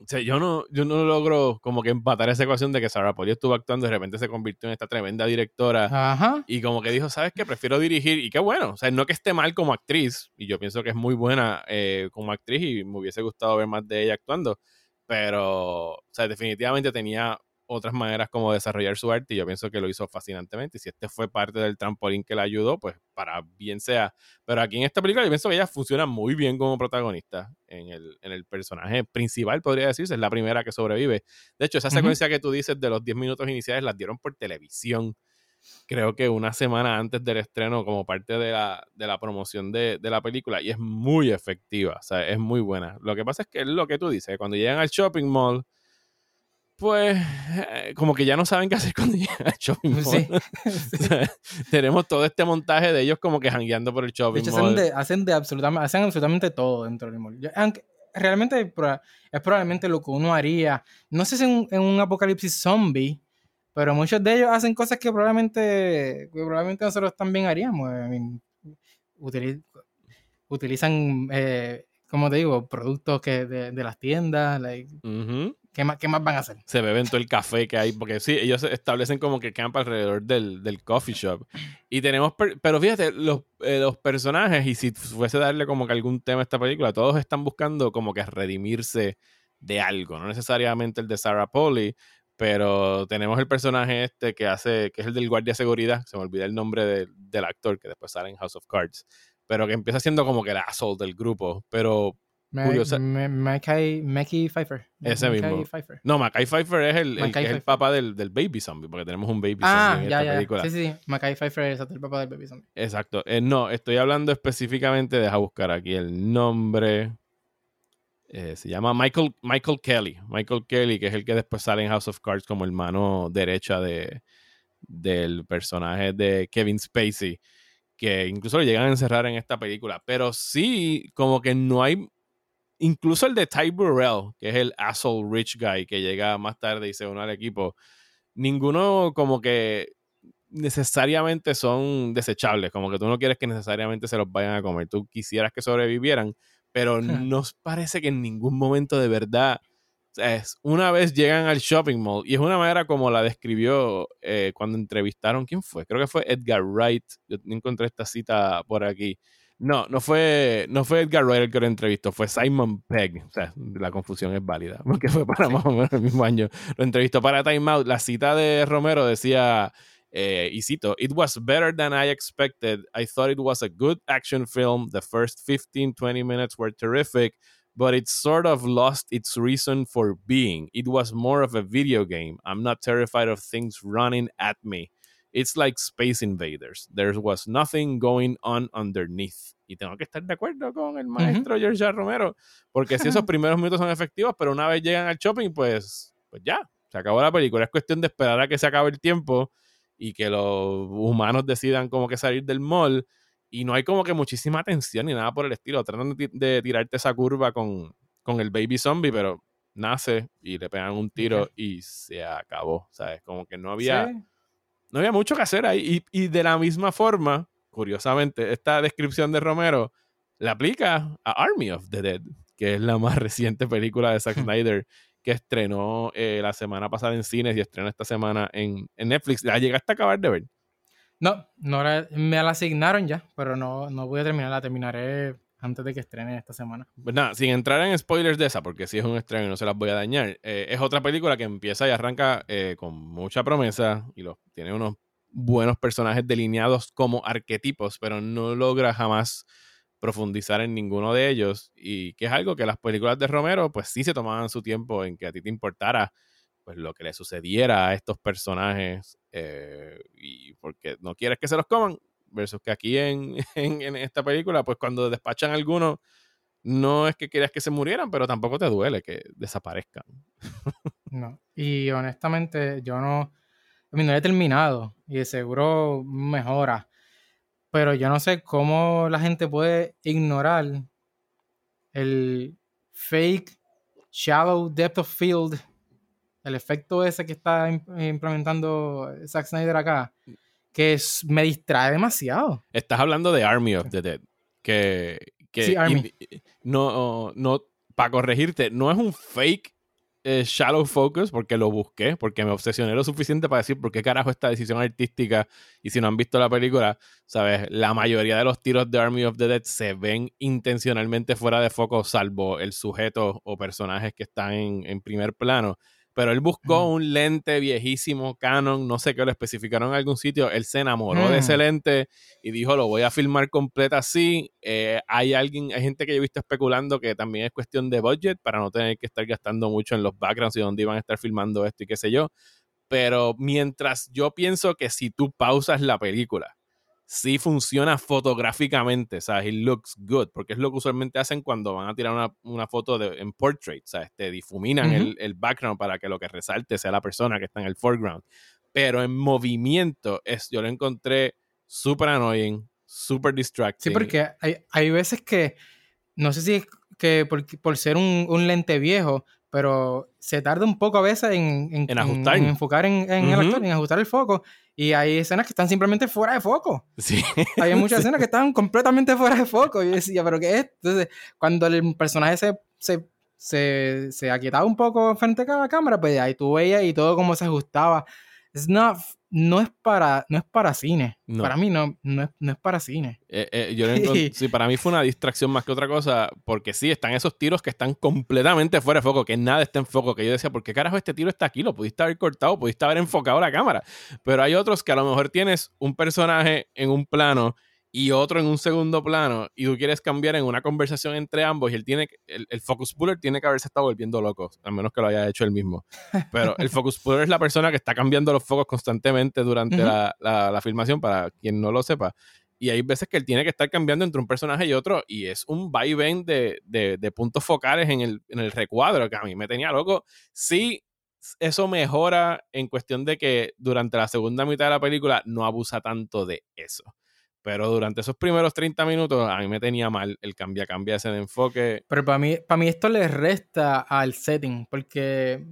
o sea, yo no, yo no logro como que empatar esa ecuación de que Sarah Pauli estuvo actuando y de repente se convirtió en esta tremenda directora. Ajá. Y como que dijo, ¿sabes qué? Prefiero dirigir. Y qué bueno. O sea, no que esté mal como actriz. Y yo pienso que es muy buena eh, como actriz y me hubiese gustado ver más de ella actuando. Pero, o sea, definitivamente tenía otras maneras como desarrollar su arte y yo pienso que lo hizo fascinantemente. Y si este fue parte del trampolín que la ayudó, pues para bien sea. Pero aquí en esta película yo pienso que ella funciona muy bien como protagonista en el, en el personaje principal, podría decirse. Es la primera que sobrevive. De hecho, esa secuencia que tú dices de los 10 minutos iniciales las dieron por televisión. creo que una semana antes del estreno como parte de la, de la promoción de, de la película y es muy efectiva, o sea, es muy buena. Lo que pasa es que es lo que tú dices, cuando llegan al shopping mall, pues eh, como que ya no saben qué hacer cuando llegan al shopping mall. Sí. O sea, tenemos todo este montaje de ellos como que jangueando por el De shopping hecho, mall. hacen de, hacen de absolutamente, hacen absolutamente todo dentro del mall. Yo- aunque realmente es probablemente lo que uno haría. No sé si en, un- en un apocalipsis zombie, pero muchos de ellos hacen cosas que probablemente, que probablemente nosotros también haríamos. I mean, utili- utilizan, eh, como te digo, productos que de, de las tiendas. like. ¿Qué, más, ¿Qué más van a hacer? se beben todo el café que hay, porque sí, ellos establecen como que camp alrededor del, del coffee shop. Y tenemos, per- pero fíjate, los, eh, los personajes, y si fuese darle como que algún tema a esta película, todos están buscando como que redimirse de algo, no necesariamente el de Sarah Polly, pero tenemos el personaje este que hace, que es el del guardia de seguridad, se me olvida el nombre de- del actor que después sale en House of Cards, pero que empieza siendo como que el asshole del grupo, pero Curiosa- Mackay Pfeiffer. Ese Mackay mismo. Pfeiffer. no, Mackay Pfeiffer es el, el Mackay que es el papá del, del baby zombie, porque tenemos un baby Ah, zombie en ya, esta ya. película. Sí, sí, sí. Mackay Pfeiffer es el papá del Baby Zombie. Exacto. Eh, no, estoy hablando específicamente, deja buscar aquí el nombre. Eh, se llama Michael, Michael Kelly. Michael Kelly, que es el que después sale en House of Cards como el mano derecha de, del personaje de Kevin Spacey, que incluso lo llegan a encerrar en esta película. Pero sí, como que no hay. Incluso el de Ty Burrell, que es el asshole rich guy que llega más tarde y se une al equipo, ninguno como que necesariamente son desechables, como que tú no quieres que necesariamente se los vayan a comer, tú quisieras que sobrevivieran, pero nos parece que en ningún momento de verdad, es, una vez llegan al shopping mall, y es una manera como la describió eh, cuando entrevistaron, ¿quién fue? Creo que fue Edgar Wright, yo encontré esta cita por aquí. No, no fue, no fue Edgar Wright el que lo entrevistó, fue Simon Pegg. O sea, la confusión es válida, porque fue para más o menos el mismo año. Lo entrevistó para Time Out. La cita de Romero decía, eh, y cito, It was better than I expected. I thought it was a good action film. The first 15, 20 minutes were terrific, but it sort of lost its reason for being. It was more of a video game. I'm not terrified of things running at me. It's like Space Invaders. There was nothing going on underneath. Y tengo que estar de acuerdo con el maestro George R. Romero, porque si esos primeros minutos son efectivos, pero una vez llegan al shopping, pues, pues ya, se acabó la película. Es cuestión de esperar a que se acabe el tiempo y que los humanos decidan como que salir del mall. Y no hay como que muchísima tensión ni nada por el estilo. Tratan de tirarte esa curva con, con el baby zombie, pero nace y le pegan un tiro y se acabó. ¿Sabes? Como que no había Sí. No había mucho que hacer ahí. Y, y de la misma forma, curiosamente, esta descripción de Romero la aplica a Army of the Dead, que es la más reciente película de Zack Snyder que estrenó eh, la semana pasada en cines y estrenó esta semana en, en Netflix. ¿La llegaste a acabar de ver? No, no la- me la asignaron ya, pero no, no voy a terminar, la terminaré antes de que estrene esta semana. Pues nada, sin entrar en spoilers de esa, porque si es un estreno no se las voy a dañar, eh, es otra película que empieza y arranca eh, con mucha promesa y los, tiene unos buenos personajes delineados como arquetipos, pero no logra jamás profundizar en ninguno de ellos y que es algo que las películas de Romero pues sí se tomaban su tiempo en que a ti te importara pues lo que le sucediera a estos personajes eh, y porque no quieres que se los coman versus que aquí en, en, esta película pues cuando despachan a algunos no es que quieras que se murieran pero tampoco te duele que desaparezcan No. Y honestamente, yo no. mí no he terminado y seguro mejora. Pero yo no sé cómo la gente puede ignorar el fake shallow depth of field, el efecto ese que está im- implementando Zack Snyder acá, que es- me distrae demasiado. Estás hablando de Army of the Dead. Que, que Sí, Army. y- no, no, para corregirte, no es un fake eh, shallow focus porque lo busqué, porque me obsesioné lo suficiente para decir por qué carajo esta decisión artística. Y si no han visto la película, sabes, la mayoría de los tiros de Army of the Dead se ven intencionalmente fuera de foco, salvo el sujeto o personajes que están en, en primer plano. Pero él buscó un lente viejísimo, Canon, no sé qué lo especificaron en algún sitio. Él se enamoró de Mm. ese lente y dijo, lo voy a filmar completa así. Eh, hay alguien, hay gente que yo he visto especulando que también es cuestión de budget para no tener que estar gastando mucho en los backgrounds y dónde iban a estar filmando esto y qué sé yo. Pero mientras yo pienso que si tú pausas la película, sí funciona fotográficamente, ¿sabes? It looks good, porque es lo que usualmente hacen cuando van a tirar una, una foto de, en portrait, ¿sabes? Te difuminan el, el background para que lo que resalte sea la persona que está en el foreground. Pero en movimiento, es, yo lo encontré súper annoying, súper distracting. Sí, porque hay, hay veces que, no sé si es que por, por ser un, un lente viejo, pero se tarda un poco a veces en, en, En ajustar. en enfocar en, en el Ujú. actor, en ajustar el foco. Y hay escenas que están simplemente fuera de foco. Sí. Hay muchas escenas que están completamente fuera de foco. Y yo decía, ¿pero qué es? esto?". Entonces, cuando el personaje se, se, se, se aquietaba un poco frente a la cámara, pues ahí tú veías y todo como se ajustaba. It's not- no, es para, no es para cine. No. Para mí no, no, es, no es para cine. Eh, eh, yo sí, para mí fue una distracción más que otra cosa, porque sí, están esos tiros que están completamente fuera de foco, que nada está en foco, que yo decía, ¿por qué carajo este tiro está aquí? Lo pudiste haber cortado, pudiste haber enfocado la cámara. Pero hay otros que a lo mejor tienes un personaje en un plano y otro en un segundo plano, y tú quieres cambiar en una conversación entre ambos, y él tiene, el, el focus puller tiene que haberse estado volviendo loco, a menos que lo haya hecho él mismo. Pero el focus puller es la persona que está cambiando los focos constantemente durante la- la filmación, para quien no lo sepa. Y hay veces que él tiene que estar cambiando entre un personaje y otro, y es un vaivén de, de, de puntos focales en el, en el recuadro, que a mí me tenía loco. Sí, eso mejora en cuestión de que durante la segunda mitad de la película no abusa tanto de eso. Pero durante esos primeros 30 minutos a mí me tenía mal el cambia-cambia ese de enfoque. Pero para mí, para mí esto le resta al setting, porque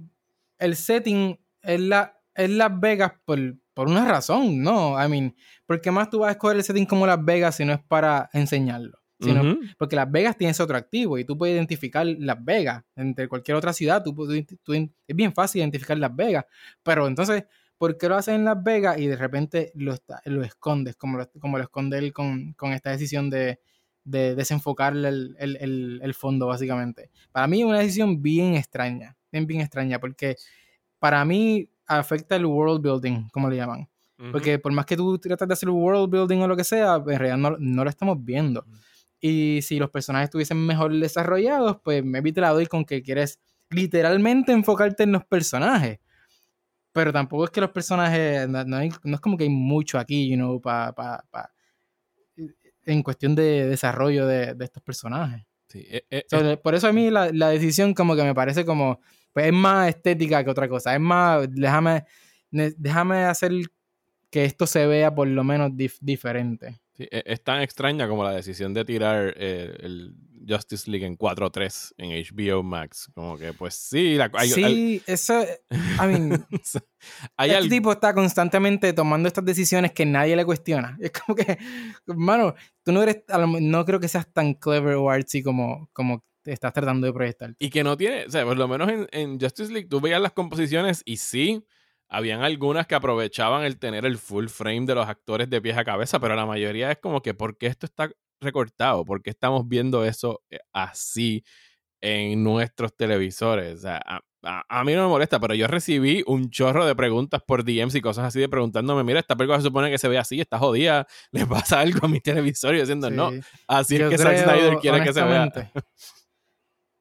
el setting es, la, es Las Vegas por, por una razón, ¿no? I mean, ¿por qué más tú vas a escoger el setting como Las Vegas si no es para enseñarlo? Sino- Ujú. Porque Las Vegas tiene ese otro activo y tú puedes identificar Las Vegas entre cualquier otra ciudad. Tú, puedes- tú- es bien fácil identificar Las Vegas. Pero entonces, ¿por qué lo haces en Las Vegas y de repente lo, está- lo escondes? Como lo, como lo esconde él con, con esta decisión de, de desenfocar el, el- el- el fondo, básicamente. Para mí es una decisión bien extraña. Bien, bien extraña. Porque para mí afecta el world building, como le llaman. Porque por más que tú tratas de hacer world building o lo que sea, en realidad no, no lo estamos viendo. Y si los personajes estuviesen mejor desarrollados, pues maybe te la doy con que quieres literalmente enfocarte en los personajes. Pero tampoco es que los personajes, no, no hay- no es como que hay mucho aquí, you know, pa, pa- pa- en cuestión de desarrollo de, de estos personajes. Sí, eh, eh, So, de- por eso a mí la, la decisión como que me parece como, pues es más estética que otra cosa. Es más, déjame, déjame hacer que esto se vea por lo menos dif- diferente. Sí, e- es tan extraña como la decisión de tirar eh, el Justice League en 4.3 en HBO Max. Como que, pues sí, la, hay, sí, hay- eso, I mean, hay este al- tipo está constantemente tomando estas decisiones que nadie le cuestiona. Es como que, hermano, tú no eres, no creo que seas tan clever o artsy como, como estás tratando de proyectar. Y que no tiene, o sea, por lo menos en, en Justice League tú veías las composiciones y sí, habían algunas que aprovechaban el tener el full frame de los actores de pies a cabeza, pero la mayoría es como que, ¿por qué esto está recortado? ¿Por qué estamos viendo eso eh, así en nuestros televisores? O sea, a, a- a mí no me molesta, pero yo recibí un chorro de preguntas por DMs y cosas así de preguntándome, mira, esta película se supone que se ve así, está jodida, le pasa algo a mi televisor y diciendo, no, Sí. así es que Zack Snyder quiere que se vea.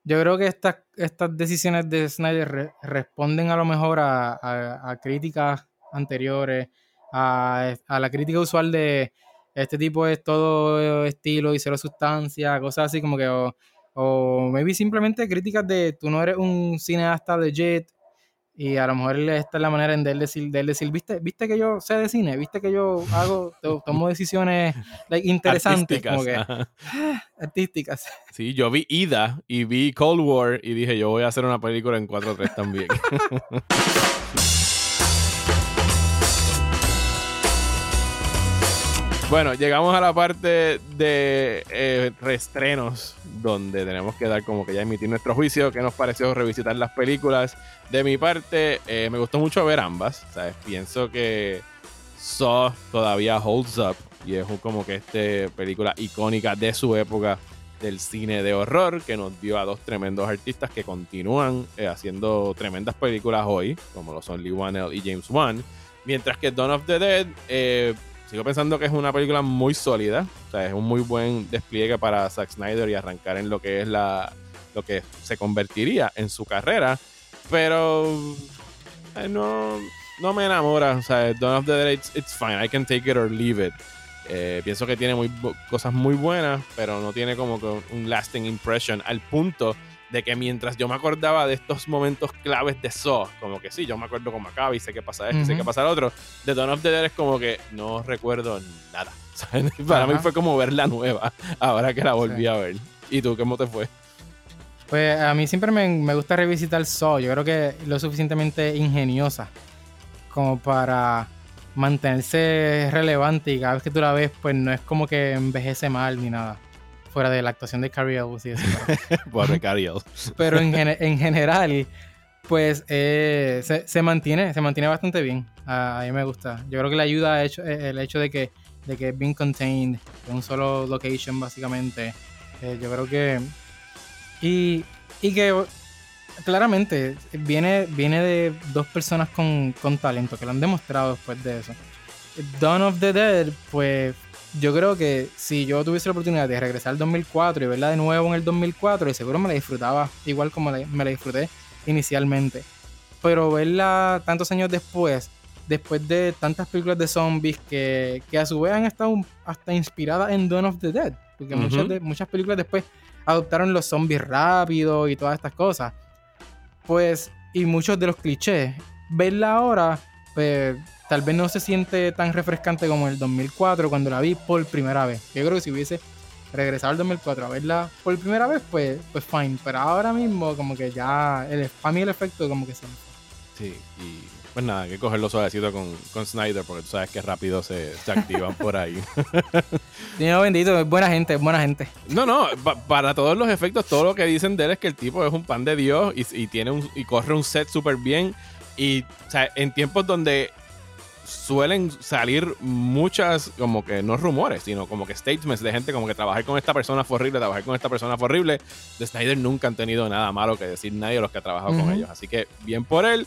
Yo creo que estas, estas decisiones de Snyder re- responden a lo mejor a, a- a críticas anteriores, a, a la crítica usual de este tipo es todo estilo y cero sustancia, cosas así como que, o, o maybe simplemente críticas de tú no eres un cineasta legit y a lo mejor esta es la manera de él decir, de él decir ¿viste, viste que yo sé de cine, viste que yo hago, to- tomo decisiones like, interesantes, como que Artísticas, artísticas. Sí, yo vi Ida y vi Cold War y dije, yo voy a hacer una película en 4.3 también. bueno, llegamos a la parte de eh, reestrenos, donde tenemos que dar como que ya emitir nuestro juicio, que nos pareció revisitar las películas. De mi parte, eh, me gustó mucho ver ambas, ¿sabes? Pienso que Saw todavía holds up y es como que esta película icónica de su época del cine de horror que nos dio a dos tremendos artistas que continúan eh, haciendo tremendas películas hoy, como lo son Lee Wanell y James Wan. Mientras que Dawn of the Dead, eh, sigo pensando que es una película muy sólida, o sea, es un muy buen despliegue para Zack Snyder y arrancar en lo que es la lo que se convertiría en su carrera, pero eh, no no me enamora. O sea, Dawn of the Dead, it's, fine. I can take it or leave it. Eh, pienso que tiene muy cosas muy buenas, pero no tiene como que un lasting impression al punto de que mientras yo me acordaba de estos momentos claves de Saw, como que sí, yo me acuerdo cómo acaba y sé qué pasa esto y sé qué pasa lo otro, de Dawn of the Dead es como que no recuerdo nada. ¿sabes? Para mí fue como ver la nueva, ahora que la volví Sí. a ver. ¿Y tú cómo te fue? Pues a mí siempre me, me gusta revisitar Saw. Yo creo que lo suficientemente ingeniosa como para mantenerse relevante y cada vez que tú la ves, pues no es como que envejece mal ni nada. Fuera de la actuación de Carrie Elwes y eso. Por Cariel. Pero en, en general, pues eh, se, se mantiene, se mantiene bastante bien. A, a mí me gusta. Yo creo que le ayuda el hecho, eh, el hecho de que, de que es bien contained, en un solo location básicamente. Eh, yo creo que... Y, y que claramente viene, viene de dos personas con, con talento, que lo han demostrado después de eso. Dawn of the Dead, pues yo creo que si yo tuviese la oportunidad de regresar al 2004 y verla de nuevo en el 2004, de seguro me la disfrutaba igual como me la disfruté inicialmente. Pero verla tantos años después, después de tantas películas de zombies que, que a su vez han estado hasta inspiradas en Dawn of the Dead, porque Ujú. muchas, de- muchas películas después adoptaron los zombies rápidos y todas estas cosas. Pues, y muchos de los clichés, verla ahora, pues tal vez no se siente tan refrescante como en el 2004 cuando la vi por primera vez. Yo creo que si hubiese regresado al 2004 a verla por primera vez, pues, pues fine. Pero ahora mismo como que ya, el, para mí el efecto como que se... me fue. Sí, y pues nada, hay que cogerlo suavecito con, con Snyder porque tú sabes que rápido se, se activan por ahí. Dios bendito, es buena gente, es buena gente. No, no, pa- para todos los efectos, todo lo que dicen de él es que el tipo es un pan de Dios y, y tiene un, y corre un set súper bien. Y o sea, en tiempos donde suelen salir muchas, como que no rumores, sino como que statements de gente como que trabajar con esta persona fue horrible, trabajar con esta persona fue horrible. De Snyder nunca han tenido nada malo que decir nadie de los que ha trabajado con ellos. Así que bien por él,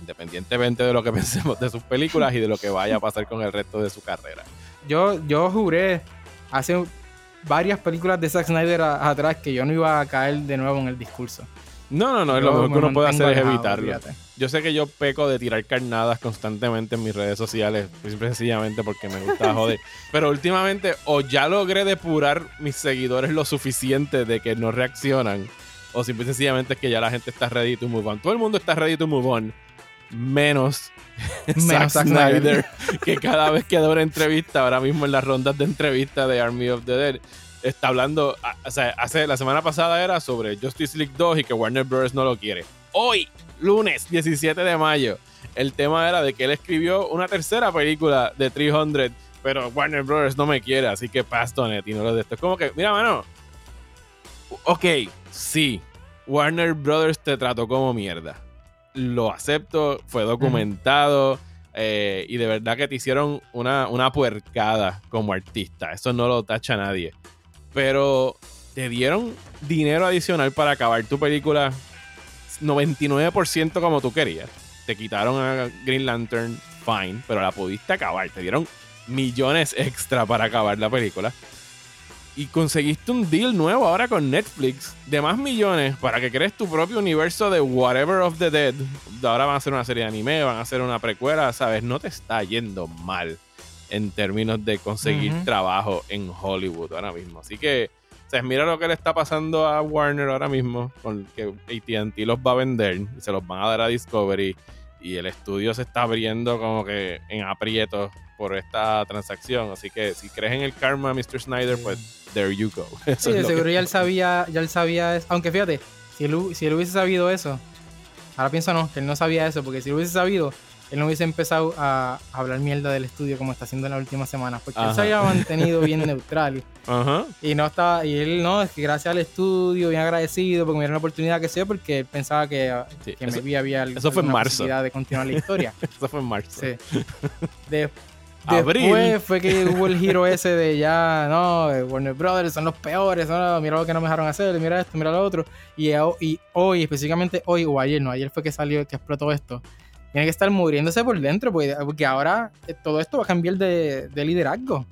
independientemente de lo que pensemos de sus películas y de lo que vaya a pasar con el resto de su carrera. Yo, yo juré hace varias películas de Zack Snyder a- atrás que yo no iba a caer de nuevo en el discurso. No, no, no, Yo lo mejor me que uno puede hacer es evitarlo. fíjate. Yo sé que yo peco de tirar carnadas constantemente en mis redes sociales, simple y sencillamente porque me gusta joder. Pero últimamente, o ya logré depurar mis seguidores lo suficiente de que no reaccionan, o simple y sencillamente es que ya la gente está ready to move on. Todo el mundo está ready to move on, menos, Menos Zack Snyder. que cada vez que da una entrevista, ahora mismo en las rondas de entrevista de Army of the Dead, está hablando, o sea, hace la semana pasada era sobre Justice League 2 y que Warner Bros. no lo quiere. Hoy, lunes 17 de mayo, el tema era de que él escribió una tercera película de 300, pero Warner Bros. no me quiere, así que pass on it y no lo de esto. Es como que, mira, mano, ok, sí, Warner Brothers te trató como mierda. Lo acepto, fue documentado. eh, y de verdad que te hicieron una, una puercada como artista. Eso no lo tacha nadie. Pero te dieron dinero adicional para acabar tu película 99% como tú querías. Te quitaron a Green Lantern, fine, pero la pudiste acabar. Te dieron millones extra para acabar la película. Y conseguiste un deal nuevo ahora con Netflix de más millones para que crees tu propio universo de Whatever of the Dead. Ahora van a hacer una serie de anime, van a hacer una precuela, ¿sabes? No te está yendo mal en términos de conseguir trabajo en Hollywood ahora mismo. Así que, o sea, mira lo que le está pasando a Warner ahora mismo, con que ATT los va a vender y se los van a dar a Discovery y el estudio se está abriendo como que en aprietos por esta transacción. Así que si crees en el karma, Mr. Snyder, pues there you go. Eso Sí, de seguro que- ya él sabía, ya él sabía eso. Aunque fíjate, si él, si él hubiese sabido eso, ahora pienso no, que él no sabía eso, porque si lo hubiese sabido, él no hubiese empezado a, hablar mierda del estudio como está haciendo en las últimas semanas, porque él se había mantenido bien neutral. Ajá. Y no estaba, y él no, es que gracias al estudio, bien agradecido, porque me dieron la oportunidad que sea, porque él pensaba que, Sí, que eso- maybe había eso fue en marzo. posibilidad de continuar la historia. Eso fue en marzo. Sí. De- Abril. Después fue que hubo el giro ese de ya, no, Warner Brothers son los peores, no, mira lo que no me dejaron hacer, mira esto, mira lo otro. Y, y hoy, específicamente hoy o ayer, no, ayer fue que salió, que explotó esto. Tiene que estar muriéndose por dentro, porque, porque ahora eh, todo esto va a cambiar de, de liderazgo.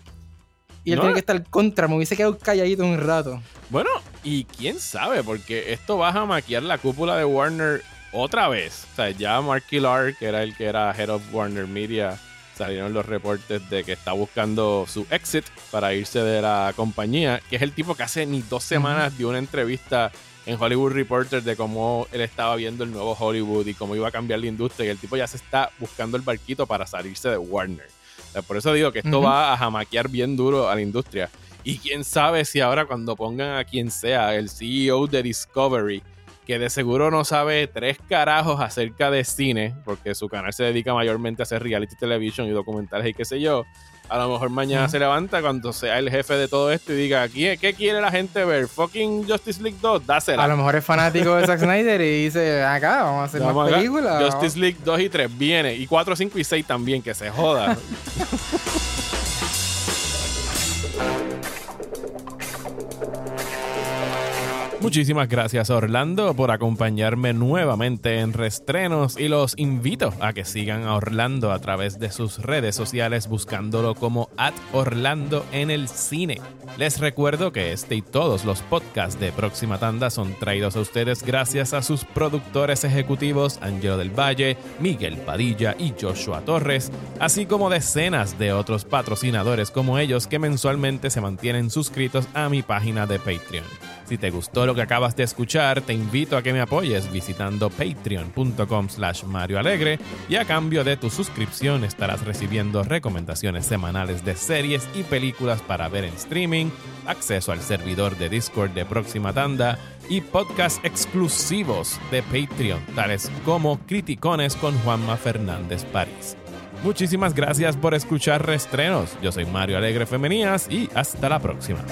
Y él No. tiene que estar contra, me hubiese quedado calladito un rato. Bueno, y quién sabe, porque esto va a maquiar la cúpula de Warner otra vez. O sea, ya Mark Killar, que era el que era Head of Warner Media, salieron los reportes de que está buscando su exit para irse de la compañía, que es el tipo que hace ni dos semanas dio una entrevista en Hollywood Reporter de cómo él estaba viendo el nuevo Hollywood y cómo iba a cambiar la industria. Y el tipo ya se está buscando el barquito para salirse de Warner. O sea, por eso digo que esto va a jamaquear bien duro a la industria. Y quién sabe si ahora cuando pongan a quien sea el CEO de Discovery, que de seguro no sabe tres carajos acerca de cine, porque su canal se dedica mayormente a hacer reality television y documentales y qué sé yo, a lo mejor mañana se levanta cuando sea el jefe de todo esto y diga, ¿qué, qué quiere la gente ver? ¿Fucking Justice League 2? Dásela. A lo mejor es fanático de Zack Snyder y dice, acá, vamos a hacer Vamos más películas. Justice League 2 y 3 viene. Y 4, 5 y 6 también, que se joda. Muchísimas gracias Orlando por acompañarme nuevamente en Restrenos y los invito a que sigan a Orlando a través de sus redes sociales buscándolo como at Orlando en el cine. Les recuerdo que este y todos los podcasts de Próxima Tanda son traídos a ustedes gracias a sus productores ejecutivos Angelo del Valle, Miguel Padilla y Joshua Torres, así como decenas de otros patrocinadores como ellos que mensualmente se mantienen suscritos a mi página de Patreon. Si te gustó lo que acabas de escuchar, te invito a que me apoyes visitando patreon.com slash Mario Alegre y a cambio de tu suscripción estarás recibiendo recomendaciones semanales de series y películas para ver en streaming, acceso al servidor de Discord de Próxima Tanda y podcasts exclusivos de Patreon, tales como Criticones con Juanma Fernández París. Muchísimas gracias por escuchar Restrenos. Yo soy Mario Alegre Femenías y hasta la próxima.